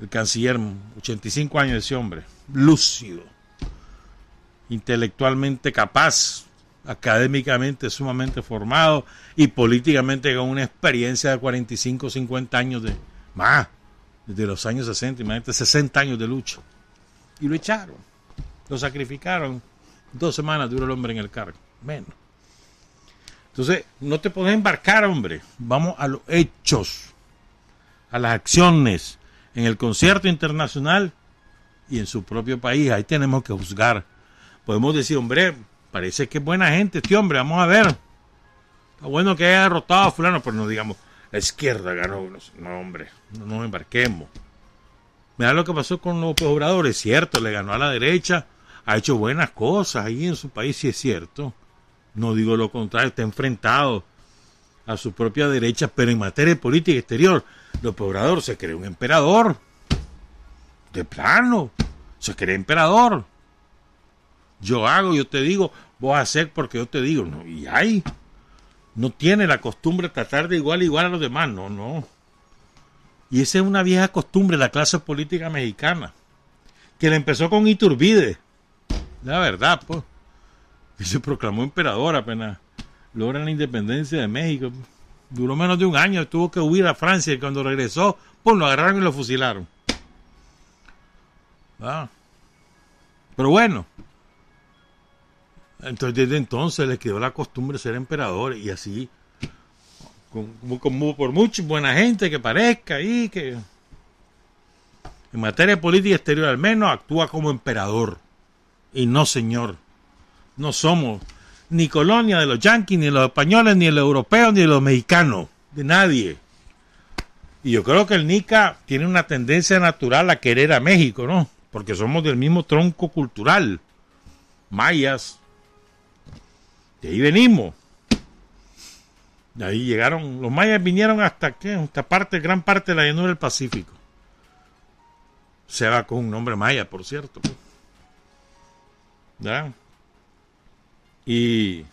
el canciller, 85 años ese hombre. Lúcido. Intelectualmente capaz, académicamente sumamente formado y políticamente con una experiencia de 45, 50 años de más, desde los años 60, imagínate 60 años de lucha. Y lo echaron, lo sacrificaron. Dos semanas duró el hombre en el cargo, menos. Entonces, no te puedes embarcar, hombre. Vamos a los hechos, a las acciones en el concierto internacional y en su propio país. Ahí tenemos que juzgar. Podemos decir, hombre, parece que es buena gente este hombre, vamos a ver. Está bueno que haya derrotado a fulano, pero no digamos, la izquierda ganó. No, hombre, no nos embarquemos. Mira lo que pasó con López Obrador, es cierto, le ganó a la derecha, ha hecho buenas cosas ahí en su país, sí es cierto. No digo lo contrario, está enfrentado a su propia derecha, pero en materia de política exterior, López Obrador se cree un emperador. De plano, se cree emperador. Yo hago, yo te digo, vos hacer porque yo te digo. No, y hay. No tiene la costumbre de tratar de igual a igual a los demás, no, no. Y esa es una vieja costumbre de la clase política mexicana, que le empezó con Iturbide. La verdad, pues. Y se proclamó emperador apenas logran la independencia de México. Duró menos de un año, tuvo que huir a Francia y cuando regresó, pues lo agarraron y lo fusilaron. Ah. Pero bueno, entonces desde entonces le quedó la costumbre de ser emperador y así, como, como por mucha buena gente que parezca ahí, que en materia política exterior al menos actúa como emperador. Y no, señor, no somos ni colonia de los yanquis, ni de los españoles, ni de los europeos, ni de los mexicanos, de nadie. Y yo creo que el Nica tiene una tendencia natural a querer a México, ¿no? Porque somos del mismo tronco cultural. Mayas. De ahí venimos. Ahí llegaron, los mayas vinieron hasta qué, hasta parte, gran parte de la llanura del Pacífico. Se va con un nombre maya, por cierto. pues. ¿Ya? Y,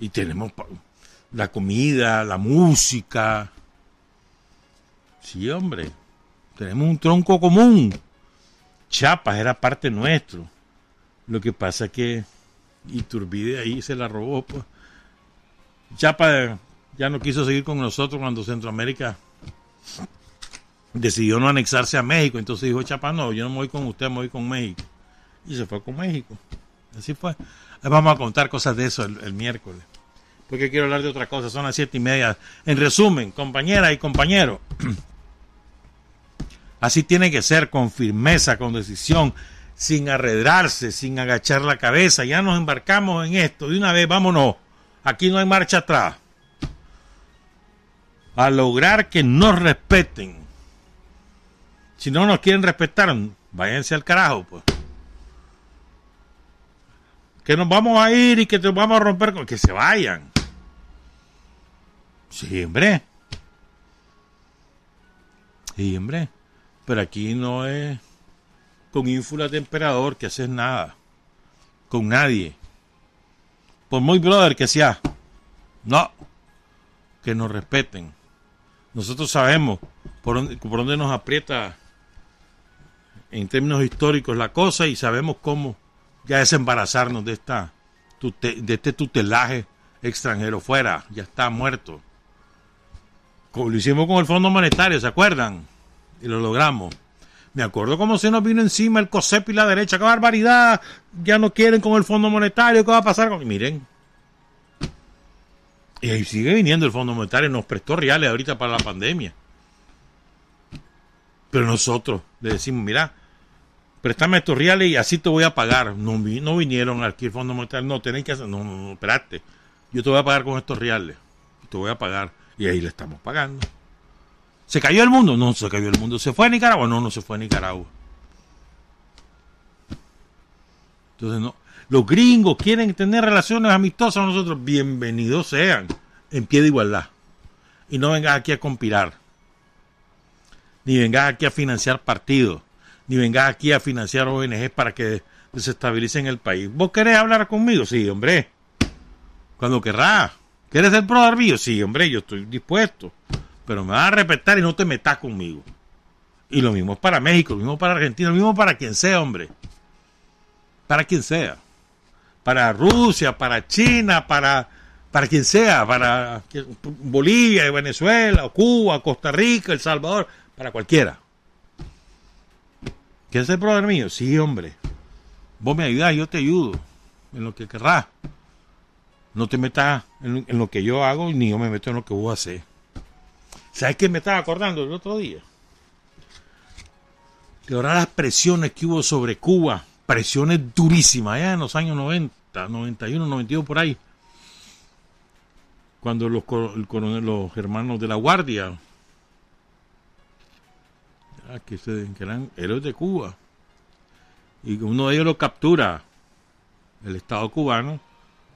y tenemos la comida, la música. Sí, hombre. Tenemos un tronco común. Chiapas era parte nuestro. Lo que pasa que Iturbide ahí se la robó. Pues. Chiapas ya no quiso seguir con nosotros cuando Centroamérica decidió no anexarse a México. Entonces dijo Chiapas, no, yo no me voy con usted, me voy con México. Y se fue con México. Así fue. Ahí Vamos a contar cosas de eso el, miércoles. Porque quiero hablar de otra cosa. Son las siete y media. En resumen, compañeras y compañeros. Así tiene que ser, con firmeza, con decisión, sin arredrarse, sin agachar la cabeza. Ya nos embarcamos en esto. De una vez, vámonos. Aquí no hay marcha atrás. A lograr que nos respeten. Si no nos quieren respetar, váyanse al carajo, pues. Que nos vamos a ir y que te vamos a romper con... Que se vayan. Sí, hombre. Sí, hombre. Pero aquí no es con ínfula de emperador que haces nada. Con nadie. Por muy brother que sea. No. Que nos respeten. Nosotros sabemos por dónde, nos aprieta en términos históricos la cosa y sabemos cómo ya desembarazarnos de esta de este tutelaje extranjero fuera, ya está muerto. Como lo hicimos con el Fondo Monetario, ¿se acuerdan? Y lo logramos. Me acuerdo cómo se nos vino encima el COSEP y la derecha. ¡Qué barbaridad! Ya no quieren con el Fondo Monetario. ¿Qué va a pasar con...? Miren. Y ahí sigue viniendo el Fondo Monetario. Nos prestó reales ahorita para la pandemia. Pero nosotros le decimos, mira, préstame estos reales y así te voy a pagar. No, no vinieron aquí el Fondo Monetario. No, tenéis que hacer... No, no, no, espérate. Yo te voy a pagar con estos reales. Te voy a pagar. Y ahí le estamos pagando. ¿Se cayó el mundo? No, se cayó el mundo. ¿Se fue a Nicaragua? No, no se fue a Nicaragua. Entonces, no. Los gringos quieren tener relaciones amistosas con nosotros. Bienvenidos sean. En pie de igualdad. Y no vengas aquí a conspirar. Ni vengas aquí a financiar partidos. Ni vengas aquí a financiar ONGs para que desestabilicen el país. ¿Vos querés hablar conmigo? Sí, hombre. Cuando querrás. ¿Quieres ser pro mío? Sí, hombre, yo estoy dispuesto. Pero me vas a respetar y no te metas conmigo. Y lo mismo es para México, lo mismo para Argentina, lo mismo para quien sea, hombre. Para quien sea. Para Rusia, para China, para, para quien sea, para Bolivia, Venezuela, Cuba, Costa Rica, El Salvador, para cualquiera. ¿Quieres ser brother mío? Sí, hombre. Vos me ayudás, yo te ayudo. En lo que querrás. No te metas en, en lo que yo hago, ni yo me meto en lo que vos haces. ¿Sabes qué me estaba acordando el otro día? Que ahora las presiones que hubo sobre Cuba, presiones durísimas, allá en los años 90, 91, 92, por ahí. Cuando los, coro- el coronel- los hermanos de la Guardia, ah, que, se- que eran héroes de Cuba, y uno de ellos lo captura el Estado cubano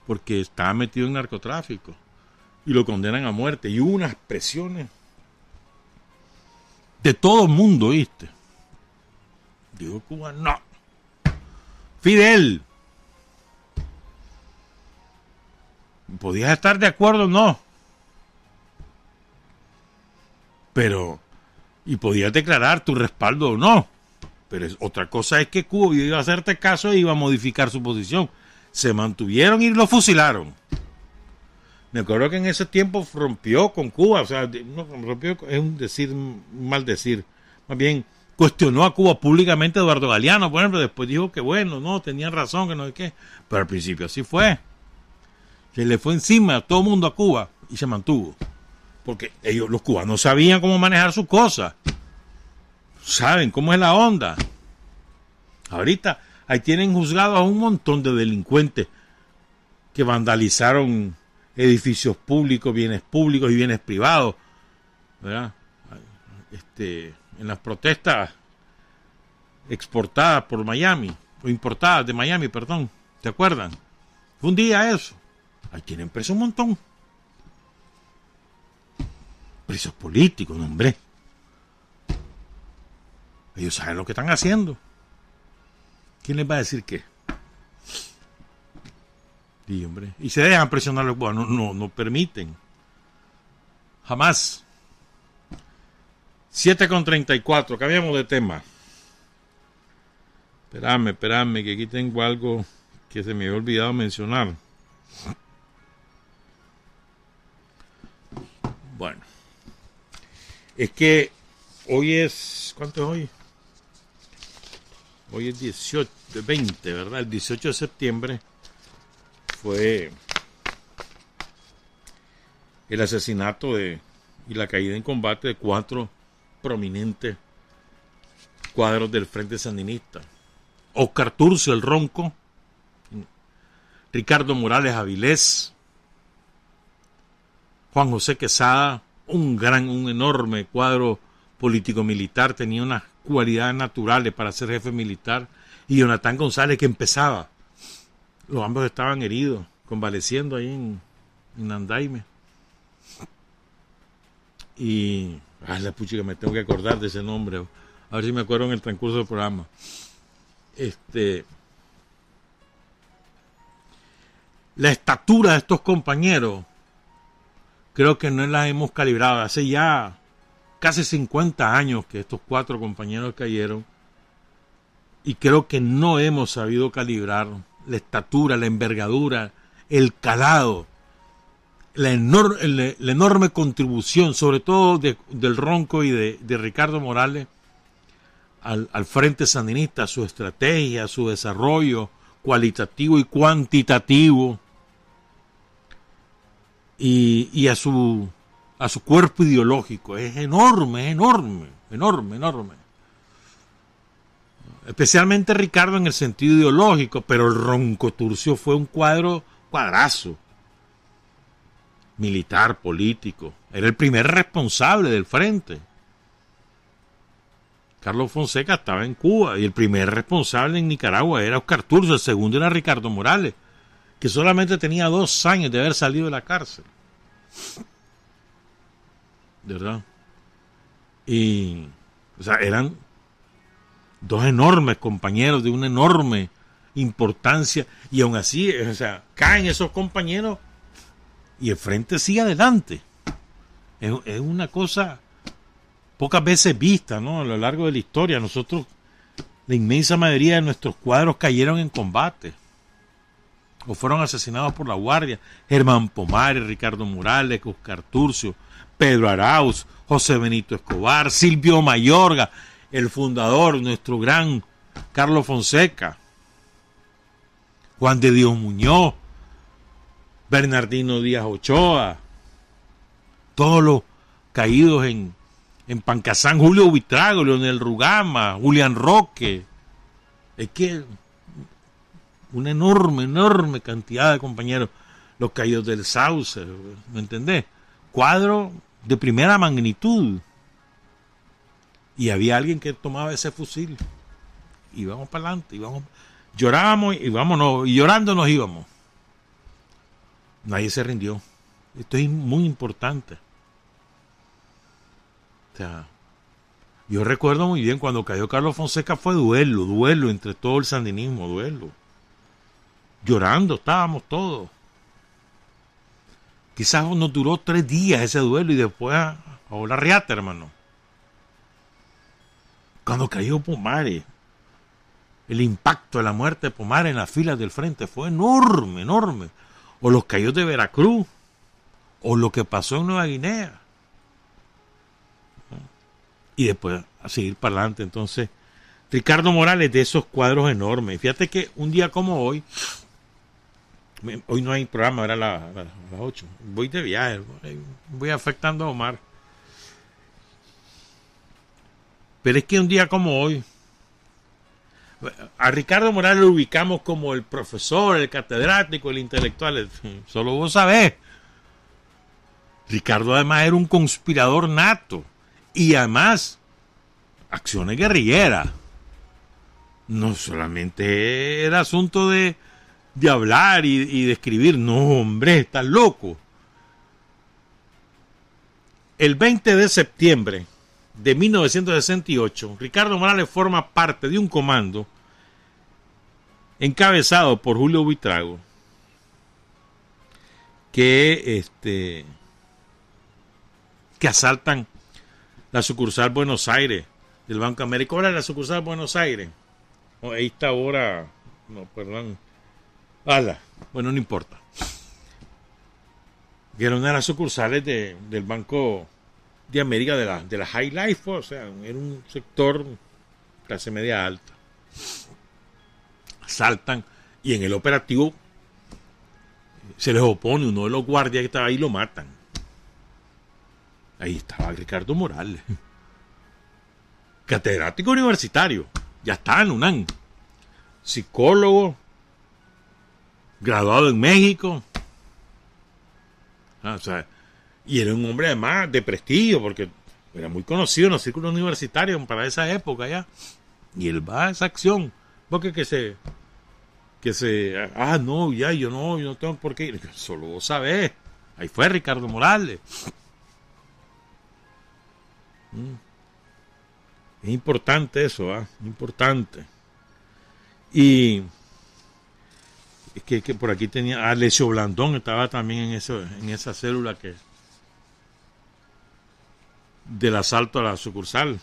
porque estaba metido en narcotráfico y lo condenan a muerte. Y hubo unas presiones de todo el mundo, ¿viste? Digo, Cuba, no. Fidel. Podías estar de acuerdo o no. Pero, y podías declarar tu respaldo o no. Pero es, otra cosa es que Cuba iba a hacerte caso e iba a modificar su posición. Se mantuvieron y lo fusilaron. Me acuerdo que en ese tiempo rompió con Cuba, o sea, no, rompió es un decir, un mal decir. Más bien, cuestionó a Cuba públicamente Eduardo Galeano, por ejemplo, después dijo que bueno, no, tenían razón, que no sé qué. Pero al principio así fue. Se le fue encima a todo el mundo a Cuba y se mantuvo. Porque ellos, los cubanos, sabían cómo manejar sus cosas. Saben cómo es la onda. Ahorita ahí tienen juzgados a un montón de delincuentes que vandalizaron edificios públicos, bienes públicos y bienes privados. ¿verdad? Este, en las protestas exportadas por Miami, o importadas de Miami, perdón. ¿Te acuerdan? Fue un día eso. Ahí tienen preso un montón. presos políticos, no, hombre. Ellos saben lo que están haciendo. ¿Quién les va a decir qué? Sí, hombre. Y se dejan presionar los cubanos. No, no permiten. Jamás. 7 con 34. Cambiamos de tema. Espérame, espérame, que aquí tengo algo que se me había olvidado mencionar. Bueno. Es que hoy es. ¿Cuánto es hoy? Hoy es 18, 20, ¿verdad? El 18 de septiembre fue el asesinato de y la caída en combate de cuatro prominentes cuadros del Frente Sandinista. Oscar Turcio, el Ronco, Ricardo Morales Avilés, Juan José Quesada, un gran, un enorme cuadro político-militar, tenía unas cualidades naturales para ser jefe militar, y Jonathan González que empezaba. Los ambos estaban heridos, convaleciendo ahí en, en. Y. Ay, la pucha que me tengo que acordar de ese nombre. A ver si me acuerdo en el transcurso del programa. Este. La estatura de estos compañeros, creo que no la hemos calibrado. Hace ya casi 50 años que estos cuatro compañeros cayeron. Y creo que no hemos sabido calibrar la estatura, la envergadura, el calado la, enorme contribución, sobre todo del Ronco y de, Ricardo Morales, al, Frente Sandinista, su estrategia, su desarrollo cualitativo y cuantitativo, y, a, su, a su cuerpo ideológico. Es enorme, enorme, enorme, enorme. Especialmente Ricardo en el sentido ideológico, pero el Ronco Turcio fue un cuadro cuadrazo militar, político. Era el primer responsable del frente. Carlos Fonseca estaba en Cuba y el primer responsable en Nicaragua era Oscar Turzo, el segundo era Ricardo Morales, que solamente tenía dos años de haber salido de la cárcel. ¿De verdad? Y, o sea, eran dos enormes compañeros de una enorme importancia y aún así, o sea, caen esos compañeros y el frente sigue adelante. Es, una cosa pocas veces vista, ¿no? A lo largo de la historia. Nosotros, la inmensa mayoría de nuestros cuadros cayeron en combate o fueron asesinados por la Guardia. Germán Pomares, Ricardo Morales, Oscar Turcio, Pedro Arauz, José Benito Escobar, Silvio Mayorga, el fundador, nuestro gran Carlos Fonseca, Juan de Dios Muñoz, Bernardino Díaz Ochoa, todos los caídos en, en Pancasán, Julio Vitrago, Leonel Rugama, Julián Roque. Es que una enorme, enorme cantidad de compañeros, los caídos del Sauce, ¿me entendés? Cuadro de primera magnitud. Y había alguien que tomaba ese fusil. Y vamos para adelante, y vamos. Llorábamos y vámonos, y llorando nos íbamos. Nadie se rindió. Esto es muy importante. O sea, yo recuerdo muy bien cuando cayó Carlos Fonseca fue duelo, duelo entre todo el sandinismo, duelo. Llorando estábamos todos. Quizás nos duró tres días ese duelo y después a, a riata, hermano. Cuando cayó Pomares, el impacto de la muerte de Pomares en las filas del frente fue enorme, enorme o los caídos de Veracruz, o lo que pasó en Nueva Guinea. Y después a seguir para adelante. Entonces, Ricardo Morales de esos cuadros enormes. Fíjate que un día como hoy, hoy no hay programa, era las 8. Voy de viaje, voy afectando a Omar. Pero es que un día como hoy, a Ricardo Morales lo ubicamos como el profesor, el catedrático, el intelectual. Solo vos sabés. Ricardo además era un conspirador nato. Y además, acciones guerrilleras. No solamente era asunto de, de hablar y, de escribir. No, hombre, estás loco. el 20 de septiembre de 1968, Ricardo Morales forma parte de un comando encabezado por Julio Buitrago, que este que asaltan la sucursal Buenos Aires del Banco América. ¿Cuál es la sucursal Buenos Aires? Oh, ahí está ahora, no, perdón. Ala, bueno, no importa. Que era una de las sucursales de- del Banco de América de la, de la High Life, o sea, era un sector clase media alta. Saltan y en el operativo se les opone uno de los guardias que estaba ahí lo matan. Ahí estaba Ricardo Morales, catedrático universitario, ya estaba en UNAM, psicólogo, graduado en México. Ah, o sea, y era un hombre además de prestigio, porque era muy conocido en los círculos universitarios para esa época ya. Y él va a esa acción, porque que se, que se, ah, no, ya, yo no, yo no tengo por qué ir. Solo vos sabés. Ahí fue Ricardo Morales. Mm. Es importante eso, ¿ah? Importante. Y es que, que por aquí tenía a Alessio Blandón, estaba también en, eso, en esa célula que del asalto a la sucursal.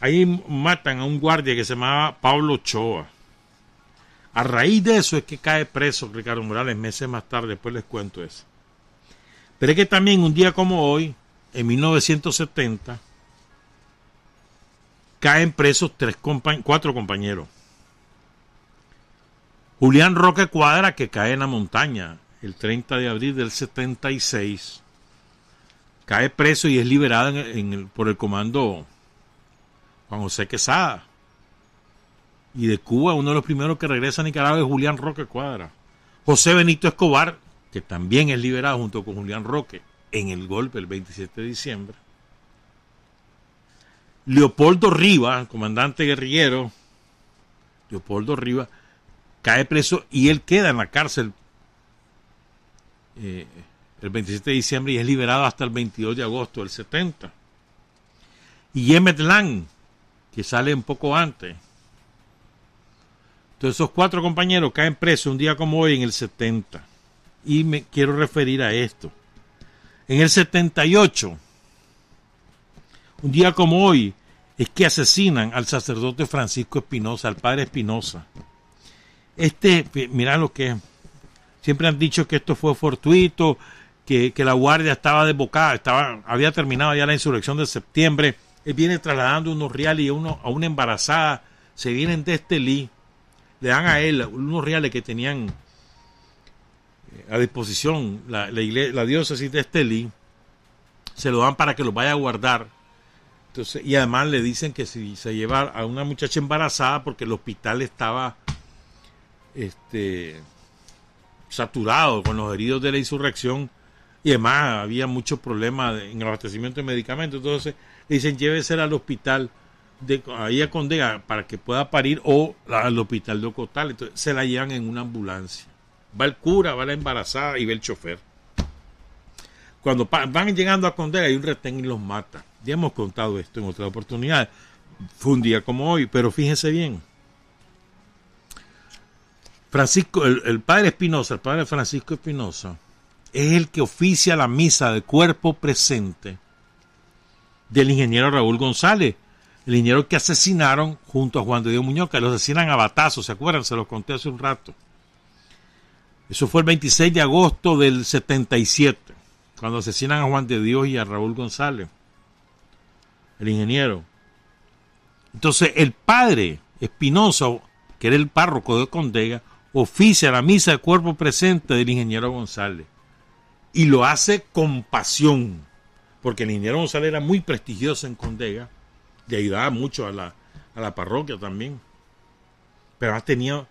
Ahí matan a un guardia que se llamaba Pablo Ochoa. A raíz de eso es que cae preso Ricardo Morales meses más tarde, después les cuento eso. Pero es que también un día como hoy, en 1970, caen presos tres compa- cuatro compañeros. Julián Roque Cuadra, que cae en la montaña el 30 de abril del 76, cae preso y es liberado en- por el comando Juan José Quesada. Y de Cuba, uno de los primeros que regresa a Nicaragua es Julián Roque Cuadra. José Benito Escobar, que también es liberado junto con Julián Roque en el golpe el 27 de diciembre. Leopoldo Riva, comandante guerrillero, Leopoldo Riva, cae preso y él queda en la cárcel eh, el 27 de diciembre y es liberado hasta el 22 de agosto del 70. Y Emmet Lang, que sale un poco antes. Entonces esos cuatro compañeros caen presos un día como hoy en el 70. Y me quiero referir a esto. En el 78, un día como hoy, es que asesinan al sacerdote Francisco Espinosa, al padre Espinosa. Este, mira lo que es. Siempre han dicho que esto fue fortuito, que, la guardia estaba desbocada, estaba, había terminado ya la insurrección de septiembre. Él viene trasladando unos reales uno, a una embarazada. Se vienen de Estelí, le dan a él unos reales que tenían eh, a disposición la, la diócesis de Estelí. Se lo dan para que los vaya a guardar. Entonces, y además le dicen que si se lleva a una muchacha embarazada porque el hospital estaba este saturado con los heridos de la insurrección y además había muchos problemas en el abastecimiento de medicamentos. Entonces le dicen llévesela al hospital de ahí a Condega para que pueda parir o al hospital de Ocotal. Entonces se la llevan en una ambulancia. Va el cura, va la embarazada y va el chofer. Cuando van llegando a Condega hay un retén y los mata. Ya hemos contado esto en otra oportunidad. Fue un día como hoy, pero fíjense bien. Francisco, el, el padre Espinosa, el padre Francisco Espinosa, es el que oficia la misa de cuerpo presente del ingeniero Raúl González, el ingeniero que asesinaron junto a Juan de Dios Muñoz, que lo asesinan a batazos, ¿se acuerdan? Se los conté hace un rato. Eso fue el 26 de agosto del 77, cuando asesinan a Juan de Dios y a Raúl González, el ingeniero. Entonces, el padre Espinosa, que era el párroco de Condega, oficia la misa de cuerpo presente del ingeniero González. Y lo hace con pasión, porque el ingeniero González era muy prestigioso en Condega, le ayudaba mucho a la, a la parroquia también. Pero además tenía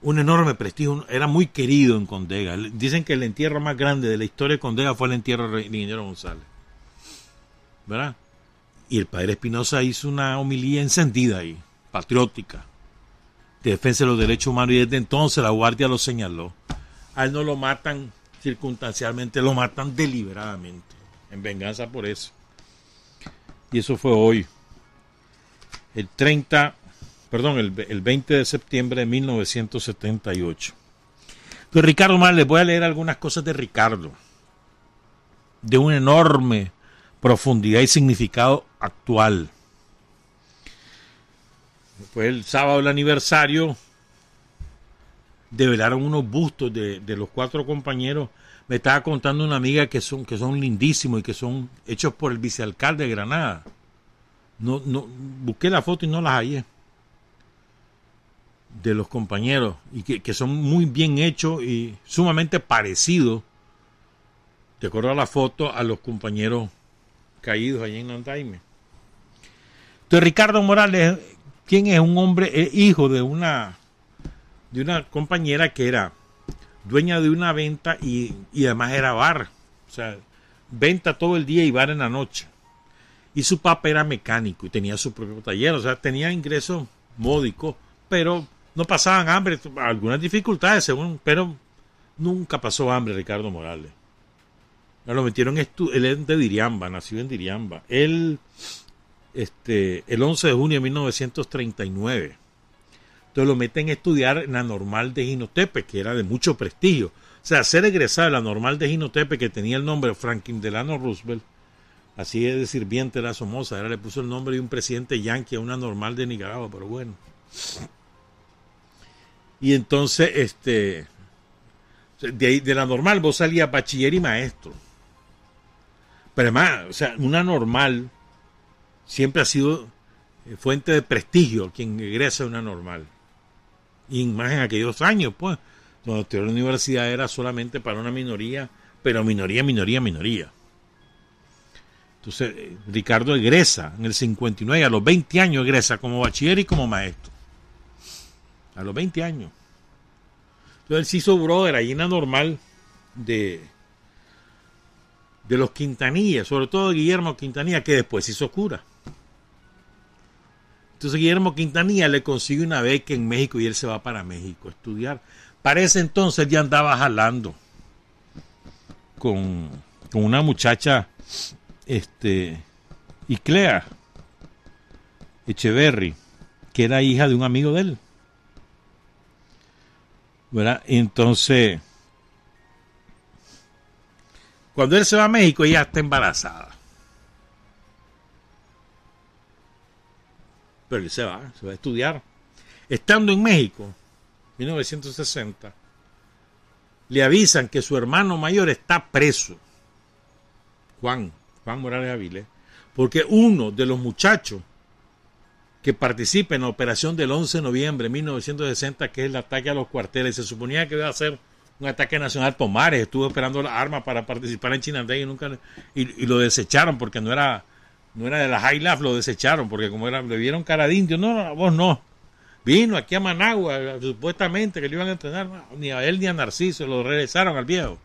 un enorme prestigio, era muy querido en Condega. Dicen que el entierro más grande de la historia de Condega fue el entierro del ingeniero González. ¿Verdad? Y el padre Espinosa hizo una homilía encendida ahí, patriótica, de defensa de los derechos humanos, y desde entonces la guardia lo señaló. A él no lo matan circunstancialmente, lo matan deliberadamente. en venganza por eso. Y eso fue hoy, el 30, perdón, el, el 20 de septiembre de 1978. Entonces, Ricardo Mar, les voy a leer algunas cosas de Ricardo, de una enorme profundidad y significado actual. Fue el sábado del aniversario, develaron unos bustos de, de los cuatro compañeros. Me estaba contando una amiga que son, que son lindísimos y que son hechos por el vicealcalde de Granada. No, no, busqué la foto y no las hallé. De los compañeros. Y que, que son muy bien hechos y sumamente parecidos. De acuerdo a la foto, a los compañeros caídos allí en Andaime. Entonces, Ricardo Morales, ¿quién es? Un hombre, hijo de una, de una compañera que era dueña de una venta y, y además era bar. O sea, venta todo el día y bar en la noche. Y su papá era mecánico y tenía su propio taller. O sea, tenía ingresos módicos, pero no pasaban hambre. Algunas dificultades, según, pero nunca pasó hambre Ricardo Morales. Lo metieron, él es de Diriamba, nació en Diriamba. Él, este, el 11 de junio de 1939. Entonces lo meten a estudiar en la normal de Ginotepe, que era de mucho prestigio. O sea, ser egresado de la normal de Ginotepe, que tenía el nombre Franklin Delano Roosevelt, así es de sirviente era Somoza, ahora le puso el nombre de un presidente yanqui a una normal de Nicaragua, pero bueno. Y entonces, este, de, ahí, de la normal vos salías bachiller y maestro. Pero además, o sea, una normal siempre ha sido fuente de prestigio quien egresa a una normal. Y más en aquellos años, pues, donde la universidad era solamente para una minoría, pero minoría, minoría, minoría. Entonces, Ricardo egresa en el 59, a los 20 años egresa como bachiller y como maestro. A los 20 años. Entonces él se hizo brother allí en la normal de, de los Quintanilla, sobre todo de Guillermo Quintanilla, que después se hizo cura. Entonces Guillermo Quintanilla le consigue una beca en México y él se va para México a estudiar. Para ese entonces ya andaba jalando con, con una muchacha, este, Iclea Echeverry, que era hija de un amigo de él. Entonces, cuando él se va a México, ella está embarazada. Pero él se va, se va a estudiar. Estando en México, 1960, le avisan que su hermano mayor está preso, Juan, Juan Morales Avilés, porque uno de los muchachos que participa en la operación del 11 de noviembre de 1960, que es el ataque a los cuarteles. Se suponía que iba a ser un ataque nacional por mares. Estuvo esperando las armas para participar en Chinandega y nunca y, lo desecharon porque no era no era de la High Life, lo desecharon porque como era le vieron cara de indio. No, no, vos no. Vino aquí a Managua supuestamente que le iban a entrenar ni a él ni a Narciso, lo regresaron al viejo.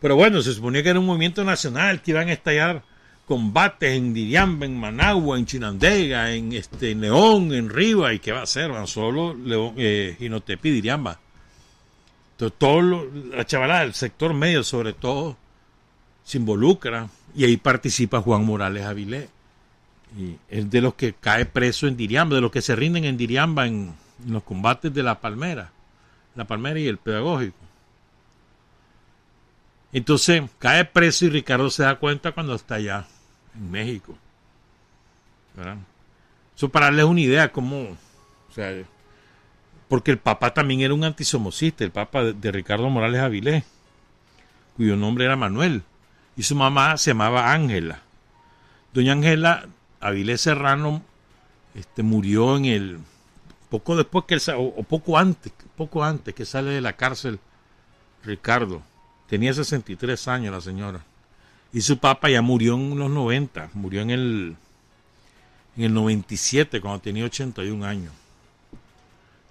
Pero bueno, se suponía que era un movimiento nacional que iban a estallar combates en Diriamba, en Managua, en Chinandega, en este León, en Riva, y qué va a hacer, van solo León, eh, Diriamba. Entonces, todo la chavalada del sector medio, sobre todo, se involucra y ahí participa Juan Morales Avilés. Y es de los que cae preso en Diriamba, de los que se rinden en Diriamba en, los combates de la Palmera, la Palmera y el Pedagógico. Entonces cae preso y Ricardo se da cuenta cuando está allá en México. Eso para darles una idea cómo, o sea, porque el papá también era un antisomocista, el papá de, de Ricardo Morales Avilés, cuyo nombre era Manuel, y su mamá se llamaba Ángela. Doña Ángela Avilés Serrano este, murió en el poco después que él, o, poco antes, poco antes que sale de la cárcel Ricardo. Tenía 63 años la señora. Y su papá ya murió en los 90, murió en el, en el 97, cuando tenía 81 años.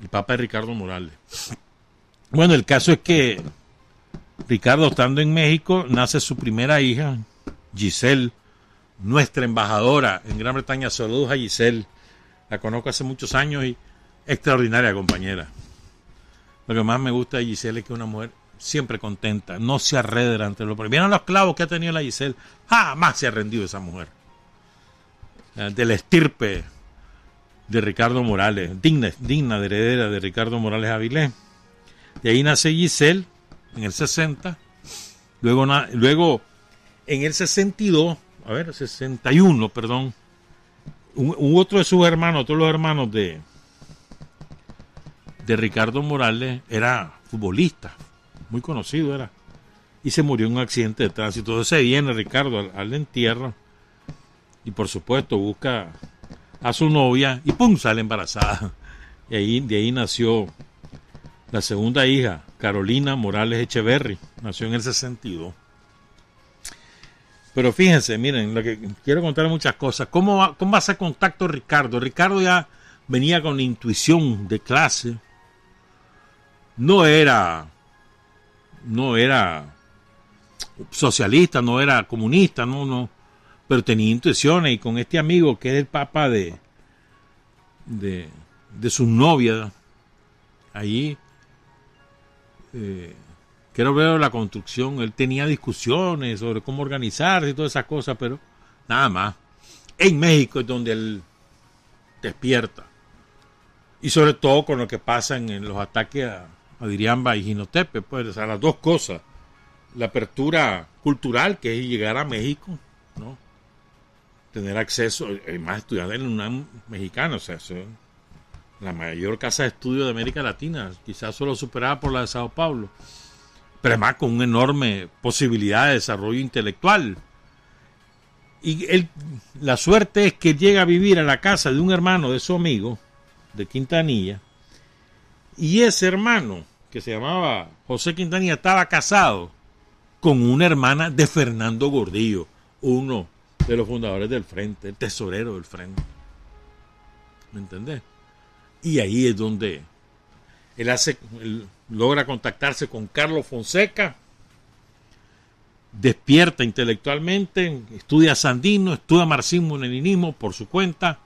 El papá de Ricardo Morales. Bueno, el caso es que Ricardo, estando en México, nace su primera hija, Giselle, nuestra embajadora en Gran Bretaña. Saludos a Giselle. La conozco hace muchos años y extraordinaria compañera. Lo que más me gusta de Giselle es que es una mujer siempre contenta, no se arredra ante lo Vieron los clavos que ha tenido la Giselle, jamás se ha rendido esa mujer. Eh, De la estirpe de Ricardo Morales, digna, digna de heredera de Ricardo Morales Avilés. De ahí nace Giselle en el 60, luego, luego en el 62, a ver, 61, perdón, un, otro de sus hermanos, otro los hermanos de, de Ricardo Morales era futbolista, muy conocido era, y se murió en un accidente de tránsito. Entonces viene Ricardo al, entierro y por supuesto busca a su novia y ¡pum! sale embarazada. Y de ahí nació la segunda hija, Carolina Morales Echeverry, nació en el 62. Pero fíjense, miren, lo que quiero contar muchas cosas. ¿Cómo va, a hacer contacto Ricardo? Ricardo ya venía con intuición de clase. No era, no era socialista, no era comunista, no, no, pero tenía intuiciones y con este amigo que es el papá de, de, de su novia, ahí, eh, que era la construcción, él tenía discusiones sobre cómo organizarse y todas esas cosas, pero nada más. En México es donde él despierta. Y sobre todo con lo que pasa en, los ataques a, a Diriamba y Jinotepe, pues, o las dos cosas. La apertura cultural, que es llegar a México, ¿no? Tener acceso, hay más estudiantes en una mexicana, o sea, eso es la mayor casa de estudio de América Latina, quizás solo superada por la de Sao Paulo, pero además con una enorme posibilidad de desarrollo intelectual. Y él, la suerte es que llega a vivir a la casa de un hermano de su amigo, de Quintanilla, y ese hermano, que se llamaba José Quintanilla, estaba casado con una hermana de Fernando Gordillo, uno de los fundadores del Frente, el tesorero del Frente. ¿Me entendés? Y ahí es donde él hace, logra contactarse con Carlos Fonseca, despierta intelectualmente, estudia Sandino, estudia marxismo-leninismo por su cuenta.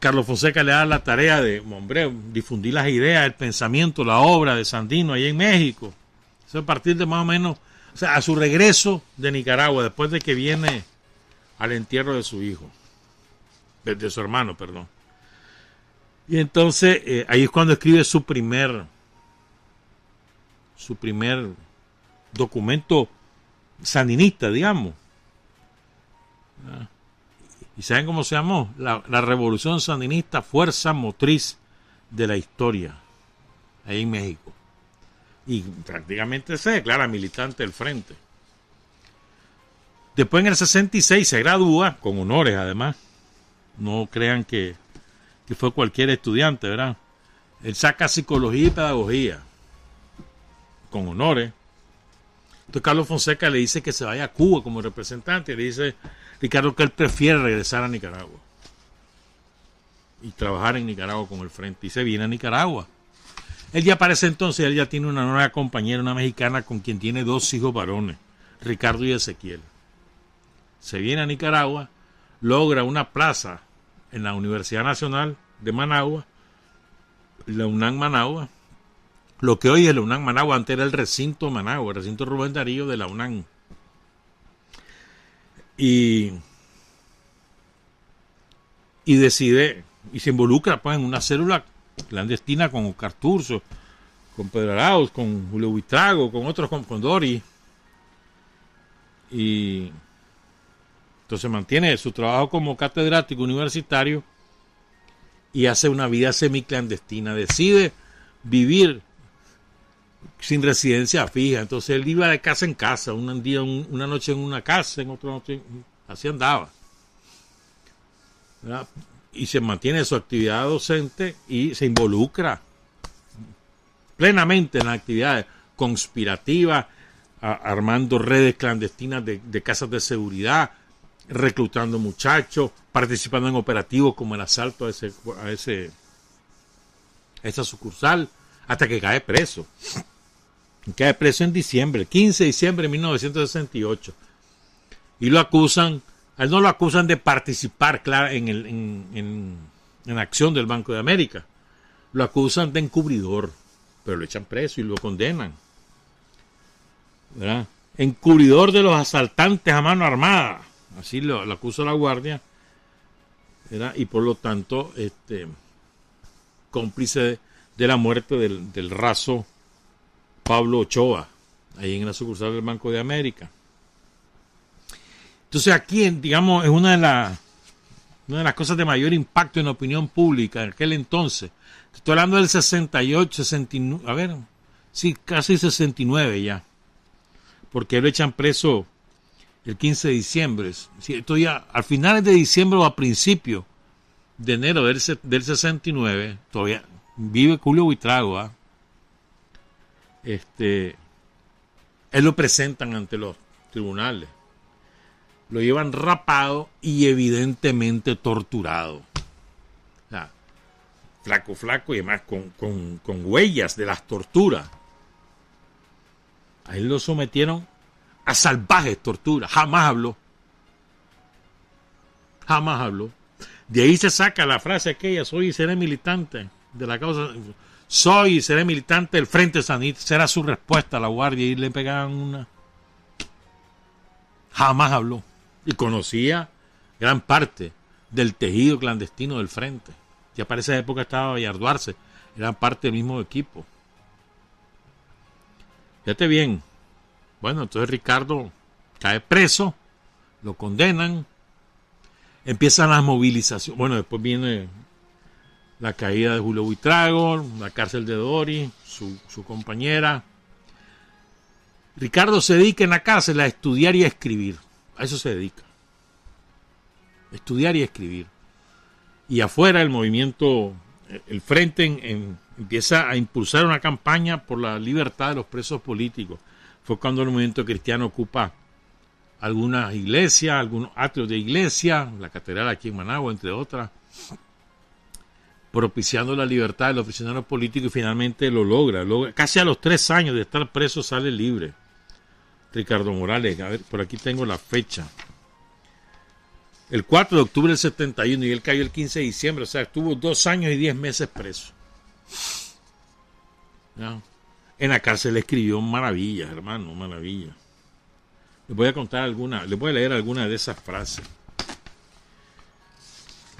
Carlos Fonseca le da la tarea de, hombre, difundir las ideas, el pensamiento, la obra de Sandino ahí en México. Eso a partir de más o menos, o sea, a su regreso de Nicaragua, después de que viene al entierro de su hijo, de su hermano, perdón. Y entonces eh, ahí es cuando escribe su primer, su primer documento sandinista, digamos. Ah. ¿Y saben cómo se llamó? La, la Revolución Sandinista, fuerza motriz de la historia, ahí en México. Y prácticamente se declara militante del frente. Después en el 66 se gradúa, con honores además. No crean que, que fue cualquier estudiante, ¿verdad? Él saca psicología y pedagogía, con honores. Entonces Carlos Fonseca le dice que se vaya a Cuba como representante. Le dice Ricardo que él prefiere regresar a Nicaragua. Y trabajar en Nicaragua con el frente. Y se viene a Nicaragua. Él ya para ese entonces, él ya tiene una nueva compañera, una mexicana, con quien tiene dos hijos varones, Ricardo y Ezequiel. Se viene a Nicaragua, logra una plaza en la Universidad Nacional de Managua, la UNAM Managua, lo que hoy es la UNAM Managua, antes era el recinto Managua, el recinto Rubén Darío de la UNAM. Y, y decide, y se involucra pues en una célula clandestina con Oscar Turso, con Pedro Arauz, con Julio Buitrago, con otros, con, con Dori. Y entonces mantiene su trabajo como catedrático universitario y hace una vida semiclandestina. Decide vivir sin residencia fija. Entonces él iba de casa en casa, un día, un, una noche en una casa, en otra noche, así andaba. Y se mantiene su actividad docente y se involucra plenamente en las actividades conspirativas, armando redes clandestinas de, de casas de seguridad, reclutando muchachos, participando en operativos como el asalto a ese, a ese esa sucursal, hasta que cae preso. Cae preso en diciembre, 15 de diciembre de 1968. Y lo acusan, a él no lo acusan de participar claro, en, el, en, en acción del Banco de América. Lo acusan de encubridor, pero lo echan preso y lo condenan. ¿verdad? encubridor de los asaltantes a mano armada, así lo, lo acusa la guardia, y por lo tanto este, cómplice de, la muerte del, raso Pablo Ochoa, ahí en la sucursal del Banco de América. Entonces aquí, digamos, es una de, una de las cosas de mayor impacto en la opinión pública en aquel entonces. Estoy hablando del 68, 69, a ver, sí, casi 69 ya. Porque lo echan preso el 15 de diciembre. Esto ya, al finales de diciembre o a principio de enero del, del 69, todavía vive Julio Buitrago, ¿ah? Este, él lo presentan ante los tribunales. Lo llevan rapado y evidentemente torturado. Flaco, flaco y además con, con- con huellas de las torturas. A él lo sometieron a salvajes torturas. Jamás habló. Jamás habló. De ahí se saca la frase aquella, soy y seré militante de la causa. Soy y seré militante del Frente Sanit. Será su respuesta a la guardia y le pegaban una. Jamás habló. Y conocía gran parte del tejido clandestino del Frente. Ya para esa época estaba Vallarduarse. Eran parte del mismo equipo. Fíjate bien. Bueno, entonces Ricardo cae preso. Lo condenan. Empiezan las movilizaciones. Bueno, después viene la caída de Julio Buitrago, la cárcel de Dori, su, su compañera. Ricardo se dedica en la cárcel a estudiar y a escribir. A eso se dedica. Estudiar y escribir. Y afuera el movimiento, el frente en- en- empieza a impulsar una campaña por la libertad de los presos políticos. Fue cuando el movimiento cristiano ocupa algunas iglesias, algunos atrios de iglesia, la catedral aquí en Managua, entre otras, propiciando la libertad de los prisioneros políticos y finalmente lo logra. Casi a los tres años de estar preso sale libre. Ricardo Morales, a ver, por aquí tengo la fecha. El 4 de octubre del 71 y él cayó el 15 de diciembre, o sea, estuvo dos años y diez meses preso. ¿Ya? En la cárcel escribió maravillas, hermano, maravillas. Les voy a contar alguna, les voy a leer alguna de esas frases.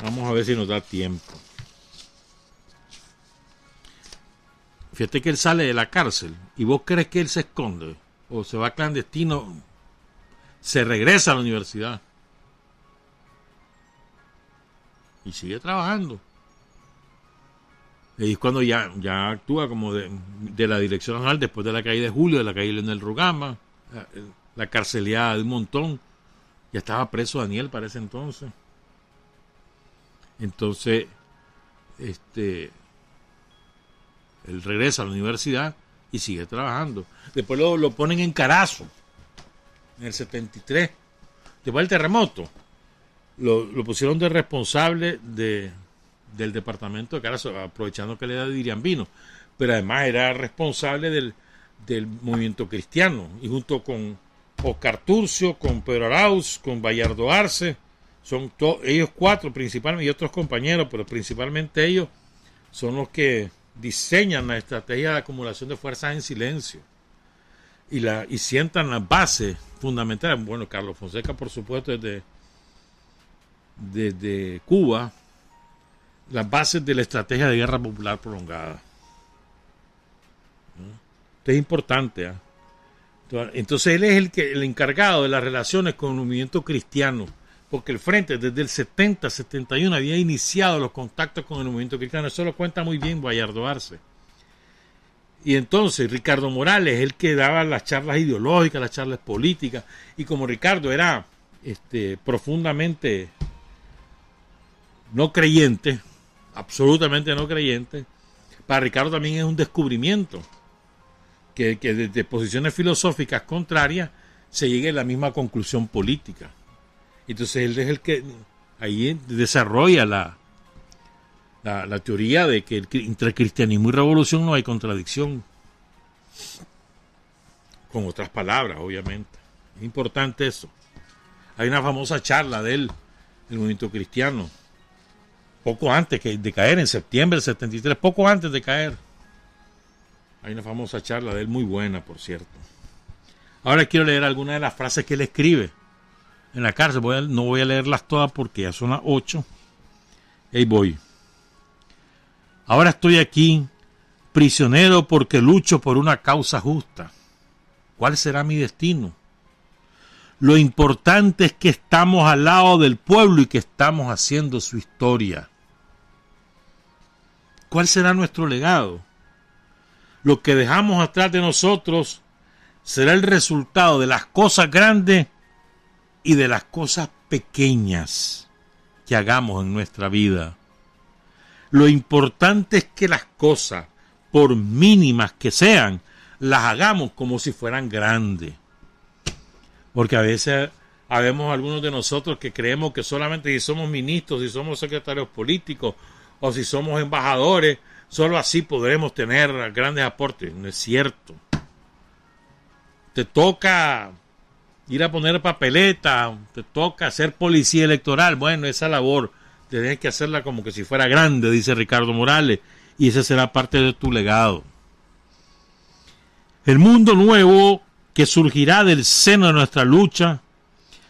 Vamos a ver si nos da tiempo. Fíjate que él sale de la cárcel y vos crees que él se esconde o se va clandestino, se regresa a la universidad y sigue trabajando. Y es cuando ya, ya actúa como de, de la dirección nacional después de la caída de Julio, de la caída de Leonel Rugama, la, la carceleada de un montón. Ya estaba preso Daniel para ese entonces. Entonces, este, él regresa a la universidad y sigue trabajando. Después lo, lo ponen en Carazo, en el 73. Después del terremoto, lo, lo pusieron de responsable de, del departamento de Carazo, aprovechando que le era de Iriambino. Pero además era responsable del, del movimiento cristiano. Y junto con Oscar Turcio, con Pedro Arauz, con Bayardo Arce, son ellos cuatro principalmente, y otros compañeros, pero principalmente ellos son los que diseñan la estrategia de acumulación de fuerzas en silencio y la y sientan las bases fundamentales. Bueno, Carlos Fonseca, por supuesto, desde, desde Cuba, las bases de la estrategia de guerra popular prolongada. ¿No? Esto es importante. ¿ah? Entonces él es el, que, el encargado de las relaciones con el movimiento cristiano, porque el Frente desde el 70-71 había iniciado los contactos con el movimiento cristiano. Eso lo cuenta muy bien Bayardo Arce. Y entonces Ricardo Morales es el que daba las charlas ideológicas, las charlas políticas, y como Ricardo era este, profundamente no creyente, absolutamente no creyente, para Ricardo también es un descubrimiento que, que desde posiciones filosóficas contrarias se llegue a la misma conclusión política. Entonces él es el que ahí desarrolla la, la, la teoría de que entre cristianismo y revolución no hay contradicción. Con otras palabras, obviamente. Es importante eso. Hay una famosa charla de él, el movimiento cristiano, poco antes que- de caer, en septiembre del 73, poco antes de caer. Hay una famosa charla de él muy buena, por cierto. Ahora quiero leer algunas de las frases que él escribe en la cárcel. Voy a- no voy a leerlas todas porque ya son las 8. Ahí voy. Ahora estoy aquí, prisionero porque lucho por una causa justa. ¿Cuál será mi destino? Lo importante es que estamos al lado del pueblo y que estamos haciendo su historia. ¿Cuál será nuestro legado? Lo que dejamos atrás de nosotros será el resultado de las cosas grandes y de las cosas pequeñas que hagamos en nuestra vida. Lo importante es que las cosas, por mínimas que sean, las hagamos como si fueran grandes. Porque a veces habemos algunos de nosotros que creemos que solamente si somos ministros, si somos secretarios políticos o si somos embajadores, solo así podremos tener grandes aportes. No es cierto. Te toca ir a poner papeleta, te toca ser policía electoral. Bueno, esa labor tienes que hacerla como que si fuera grande, dice Ricardo Morales, y ese será parte de tu legado. El mundo nuevo que surgirá del seno de nuestra lucha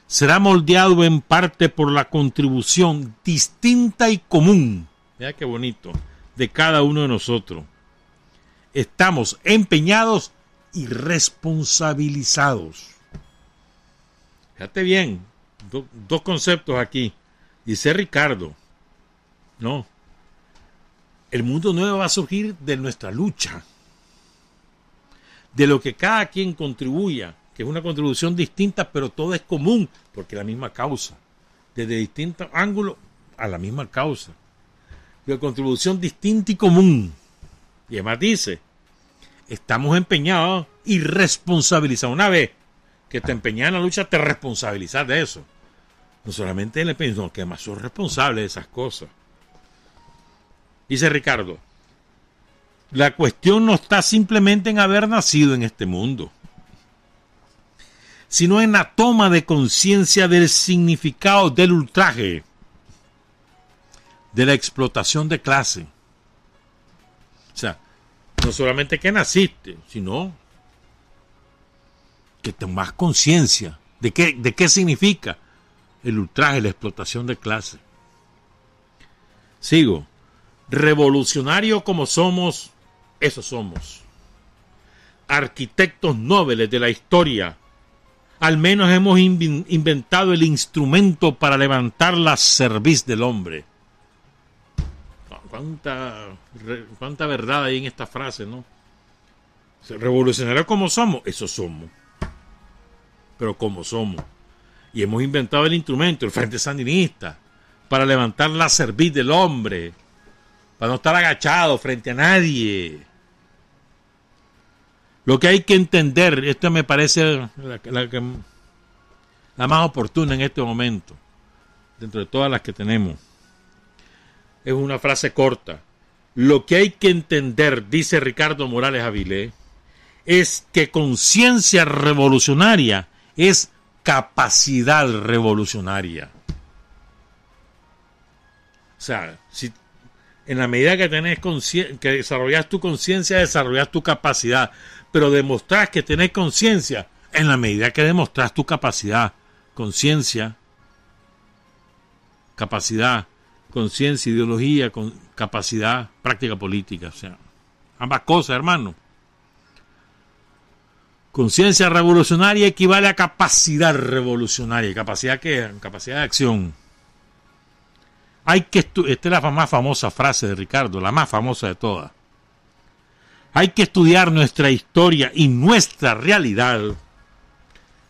será moldeado en parte por la contribución distinta y común, vea qué bonito, de cada uno de nosotros. Estamos empeñados y responsabilizados. Fíjate bien, do- dos conceptos aquí. Dice Ricardo, no, el mundo nuevo va a surgir de nuestra lucha, de lo que cada quien contribuya, que es una contribución distinta, pero todo es común, porque es la misma causa, desde distintos ángulos a la misma causa. La contribución distinta y común. Y además dice, estamos empeñados y responsabilizados. Una vez que te empeñas en la lucha, te responsabilizas de eso. No solamente en el empeño, sino que además sos responsable de esas cosas. Dice Ricardo, la cuestión no está simplemente en haber nacido en este mundo, sino en la toma de conciencia del significado del ultraje, de la explotación de clase. O sea, no solamente que naciste, sino que tomas conciencia de qué, de qué significa el ultraje, la explotación de clase. Sigo. Revolucionario como somos, eso somos. Arquitectos nobles de la historia. Al menos hemos inven- inventado el instrumento para levantar la cerviz del hombre. ¿Cuánta, cuánta verdad hay en esta frase, no? Revolucionario como somos, eso somos. Pero como somos. Y hemos inventado el instrumento, el Frente Sandinista, para levantar la cerviz del hombre, para no estar agachado frente a nadie. Lo que hay que entender, esto me parece la más oportuna en este momento, dentro de todas las que tenemos, es una frase corta. Lo que hay que entender, dice Ricardo Morales Avilés, es que conciencia revolucionaria es capacidad revolucionaria. O sea, si en la medida que tenés que desarrollas tu conciencia, desarrollas tu capacidad, pero demostrás que tenés conciencia en la medida que demostrás tu capacidad, conciencia, capacidad, conciencia, ideología, con capacidad, práctica política, o sea, ambas cosas, hermano. Conciencia revolucionaria equivale a capacidad revolucionaria. ¿Capacidad qué? Capacidad de acción. Hay que Esta es la más famosa frase de Ricardo, la más famosa de todas. Hay que estudiar nuestra historia y nuestra realidad.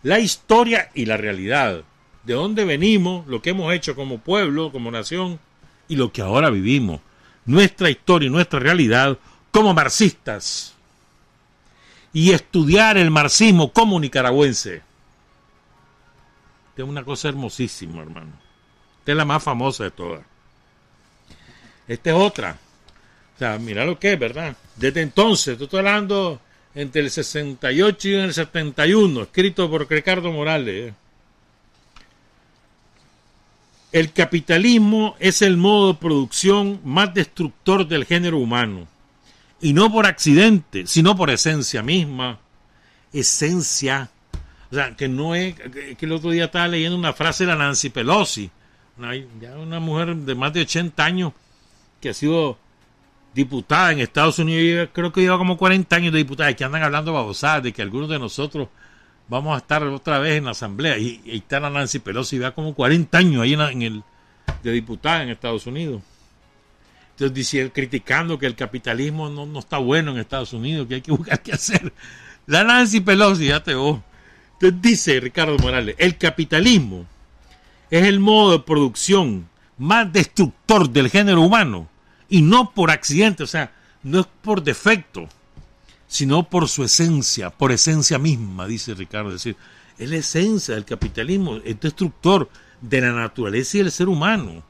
La historia y la realidad. De dónde venimos, lo que hemos hecho como pueblo, como nación y lo que ahora vivimos. Nuestra historia y nuestra realidad como marxistas y estudiar el marxismo como nicaragüense. Es una cosa hermosísima, hermano. Esta es la más famosa de todas. Esta es otra. O sea, mira lo que es, ¿verdad? Desde entonces, estás hablando entre el 68 y el 71, escrito por Ricardo Morales. ¿eh? El capitalismo es el modo de producción más destructor del género humano. Y no por accidente, sino por esencia misma, esencia. O sea, que no es, que el otro día estaba leyendo una frase de Nancy Pelosi, una, ya una mujer de más de 80 años que ha sido diputada en Estados Unidos, creo que lleva como 40 años de diputada, que andan hablando babosadas de que algunos de nosotros vamos a estar otra vez en la asamblea, y, está la Nancy Pelosi, va como 40 años ahí en el de diputada en Estados Unidos. Entonces dice, criticando que el capitalismo no, no, está bueno en Estados Unidos, que hay que buscar qué hacer. La Nancy Pelosi, ya te voy. Entonces dice Ricardo Morales, el capitalismo es el modo de producción más destructor del género humano y no por accidente, o sea, no es por defecto, sino por su esencia, por esencia misma, dice Ricardo. Es decir, es la esencia del capitalismo, es destructor de la naturaleza y del ser humano.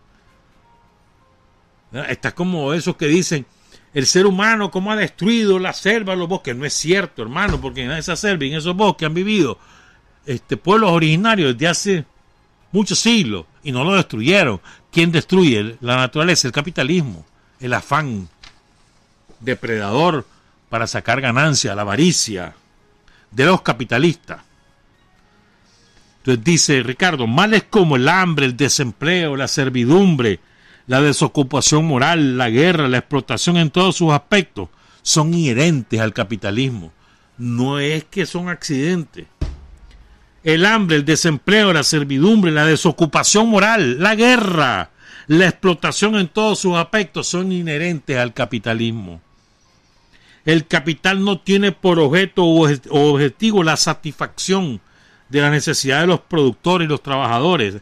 Está como esos que dicen, el ser humano cómo ha destruido la selva, los bosques. No es cierto, hermano, porque en esa selva y en esos bosques han vivido este, pueblos originarios desde hace muchos siglos y no lo destruyeron. ¿Quién destruye la naturaleza? El capitalismo, el afán depredador para sacar ganancia, la avaricia de los capitalistas. Entonces dice Ricardo, males como el hambre, el desempleo, la servidumbre, la desocupación moral, la guerra, la explotación en todos sus aspectos, son inherentes al capitalismo. No es que son accidentes. El hambre, el desempleo, la servidumbre, la desocupación moral, la guerra, la explotación en todos sus aspectos son inherentes al capitalismo. El capital no tiene por objeto o objetivo la satisfacción de la necesidad de los productores y los trabajadores.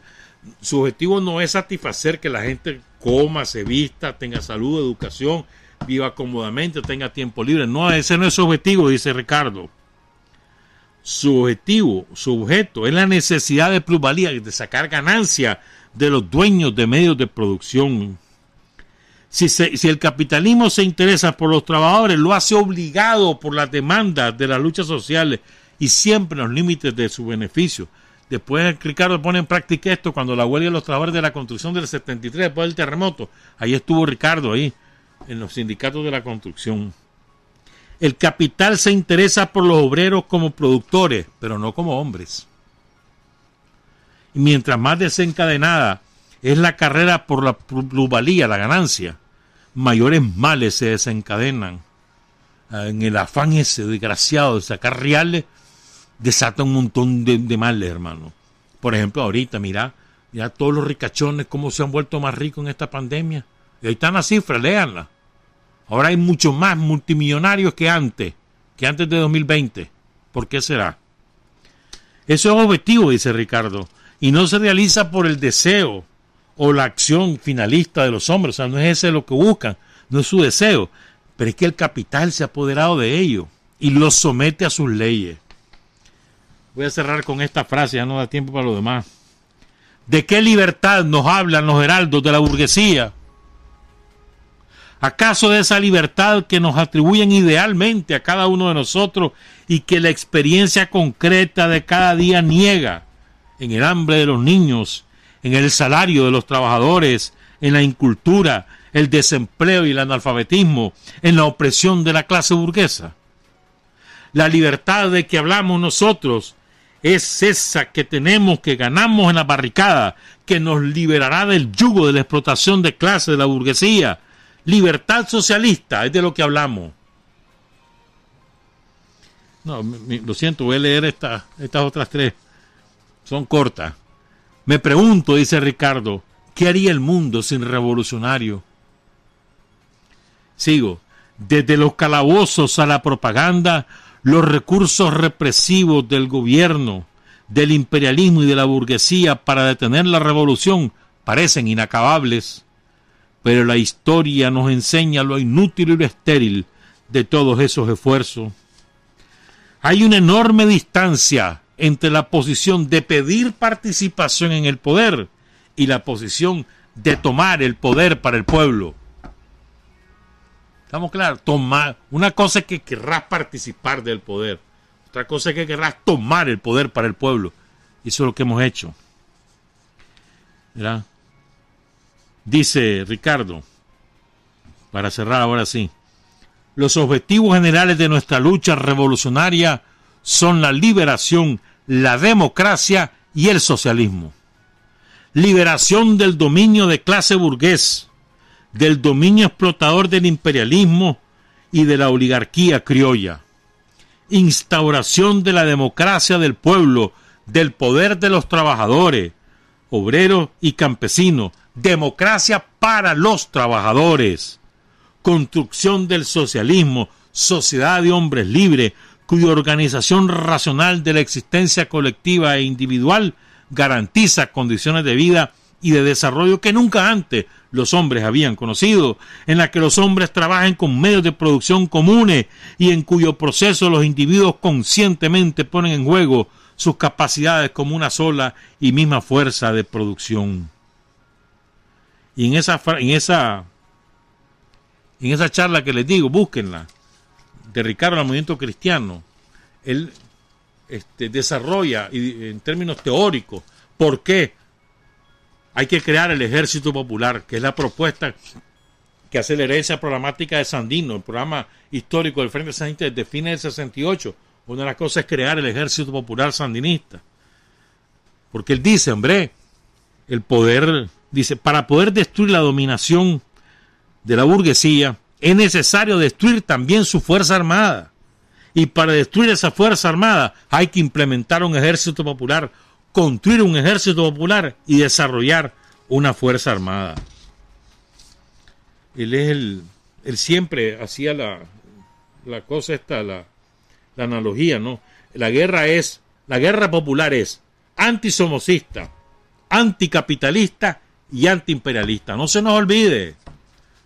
Su objetivo no es satisfacer que la gente coma, se vista, tenga salud, educación, viva cómodamente, tenga tiempo libre. No, ese no es su objetivo, dice Ricardo. Su objetivo, su objeto es la necesidad de plusvalía, de sacar ganancia de los dueños de medios de producción. Si, el capitalismo se interesa por los trabajadores, lo hace obligado por las demandas de las luchas sociales y siempre los límites de su beneficio. Después Ricardo pone en práctica esto cuando la huelga de los trabajadores de la construcción del 73, después del terremoto. Ahí estuvo Ricardo, ahí, en los sindicatos de la construcción. El capital se interesa por los obreros como productores, pero no como hombres. Y mientras más desencadenada es la carrera por la plusvalía, la ganancia, mayores males se desencadenan. En el afán ese desgraciado de sacar reales, desata un montón de, males, hermano. Por ejemplo, ahorita, mira, mira todos los ricachones, cómo se han vuelto más ricos en esta pandemia. Y ahí están las cifras, léanlas. Ahora hay muchos más multimillonarios que antes, que antes de 2020. ¿Por qué será? Eso es objetivo, dice Ricardo, y no se realiza por el deseo o la acción finalista de los hombres. O sea, no es ese lo que buscan, no es su deseo, pero es que el capital se ha apoderado de ellos y los somete a sus leyes. Voy a cerrar con esta frase, ya no da tiempo para lo demás. ¿De qué libertad nos hablan los heraldos de la burguesía? ¿Acaso de esa libertad que nos atribuyen idealmente a cada uno de nosotros y que la experiencia concreta de cada día niega en el hambre de los niños, en el salario de los trabajadores, en la incultura, el desempleo y el analfabetismo, en la opresión de la clase burguesa? La libertad de que hablamos nosotros es esa que tenemos, que ganamos en la barricada, que nos liberará del yugo de la explotación de clase de la burguesía. Libertad socialista, es de lo que hablamos. No, lo siento, voy a leer estas otras tres. Son cortas. Me pregunto, dice Ricardo, ¿qué haría el mundo sin revolucionario? Sigo. Desde los calabozos a la propaganda, los recursos represivos del gobierno, del imperialismo y de la burguesía para detener la revolución parecen inacabables, pero la historia nos enseña lo inútil y lo estéril de todos esos esfuerzos. Hay una enorme distancia entre la posición de pedir participación en el poder y la posición de tomar el poder para el pueblo. Estamos claros, tomar. Una cosa es que querrás participar del poder. Otra cosa es que querrás tomar el poder para el pueblo. Eso es lo que hemos hecho. ¿Verdad? Dice Ricardo, para cerrar ahora sí, los objetivos generales de nuestra lucha revolucionaria son la liberación, la democracia y el socialismo. Liberación del dominio de clase burgués, del dominio explotador del imperialismo y de la oligarquía criolla. Instauración de la democracia del pueblo, del poder de los trabajadores, obreros y campesinos. Democracia para los trabajadores. Construcción del socialismo, sociedad de hombres libres, cuya organización racional de la existencia colectiva e individual garantiza condiciones de vida y de desarrollo que nunca antes los hombres habían conocido, en la que los hombres trabajen con medios de producción comunes y en cuyo proceso los individuos conscientemente ponen en juego sus capacidades como una sola y misma fuerza de producción. Y en esa, en esa, en esa charla que les digo, búsquenla, de Ricardo el movimiento cristiano, él este, desarrolla en términos teóricos por qué hay que crear el ejército popular, que es la propuesta que hace la herencia programática de Sandino, el programa histórico del Frente Sandinista desde fines del 68. Una de las cosas es crear el ejército popular sandinista. Porque él dice, hombre, el poder, dice, para poder destruir la dominación de la burguesía, es necesario destruir también su fuerza armada. Y para destruir esa fuerza armada hay que implementar un ejército popular, construir un ejército popular y desarrollar una fuerza armada. Él es el, él siempre hacía la, la cosa esta, la, la analogía, ¿no? La guerra es, la guerra popular es antisomocista, anticapitalista y antiimperialista. No se nos olvide.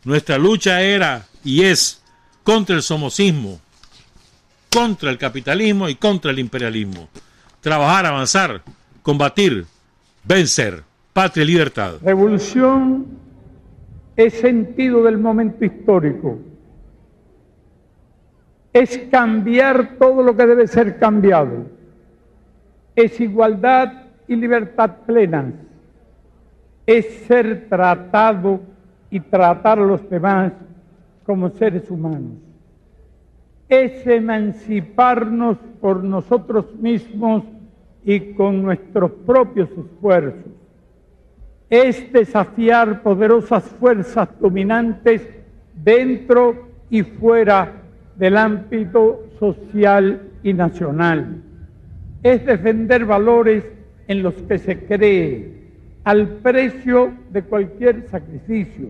Nuestra lucha era y es contra el somocismo, contra el capitalismo y contra el imperialismo. Trabajar, avanzar, combatir, vencer. Patria y libertad. Revolución es sentido del momento histórico. Es cambiar todo lo que debe ser cambiado. Es igualdad y libertad plenas. Es ser tratado y tratar a los demás como seres humanos. Es emanciparnos por nosotros mismos y con nuestros propios esfuerzos. Es desafiar poderosas fuerzas dominantes dentro y fuera del ámbito social y nacional. Es defender valores en los que se cree al precio de cualquier sacrificio.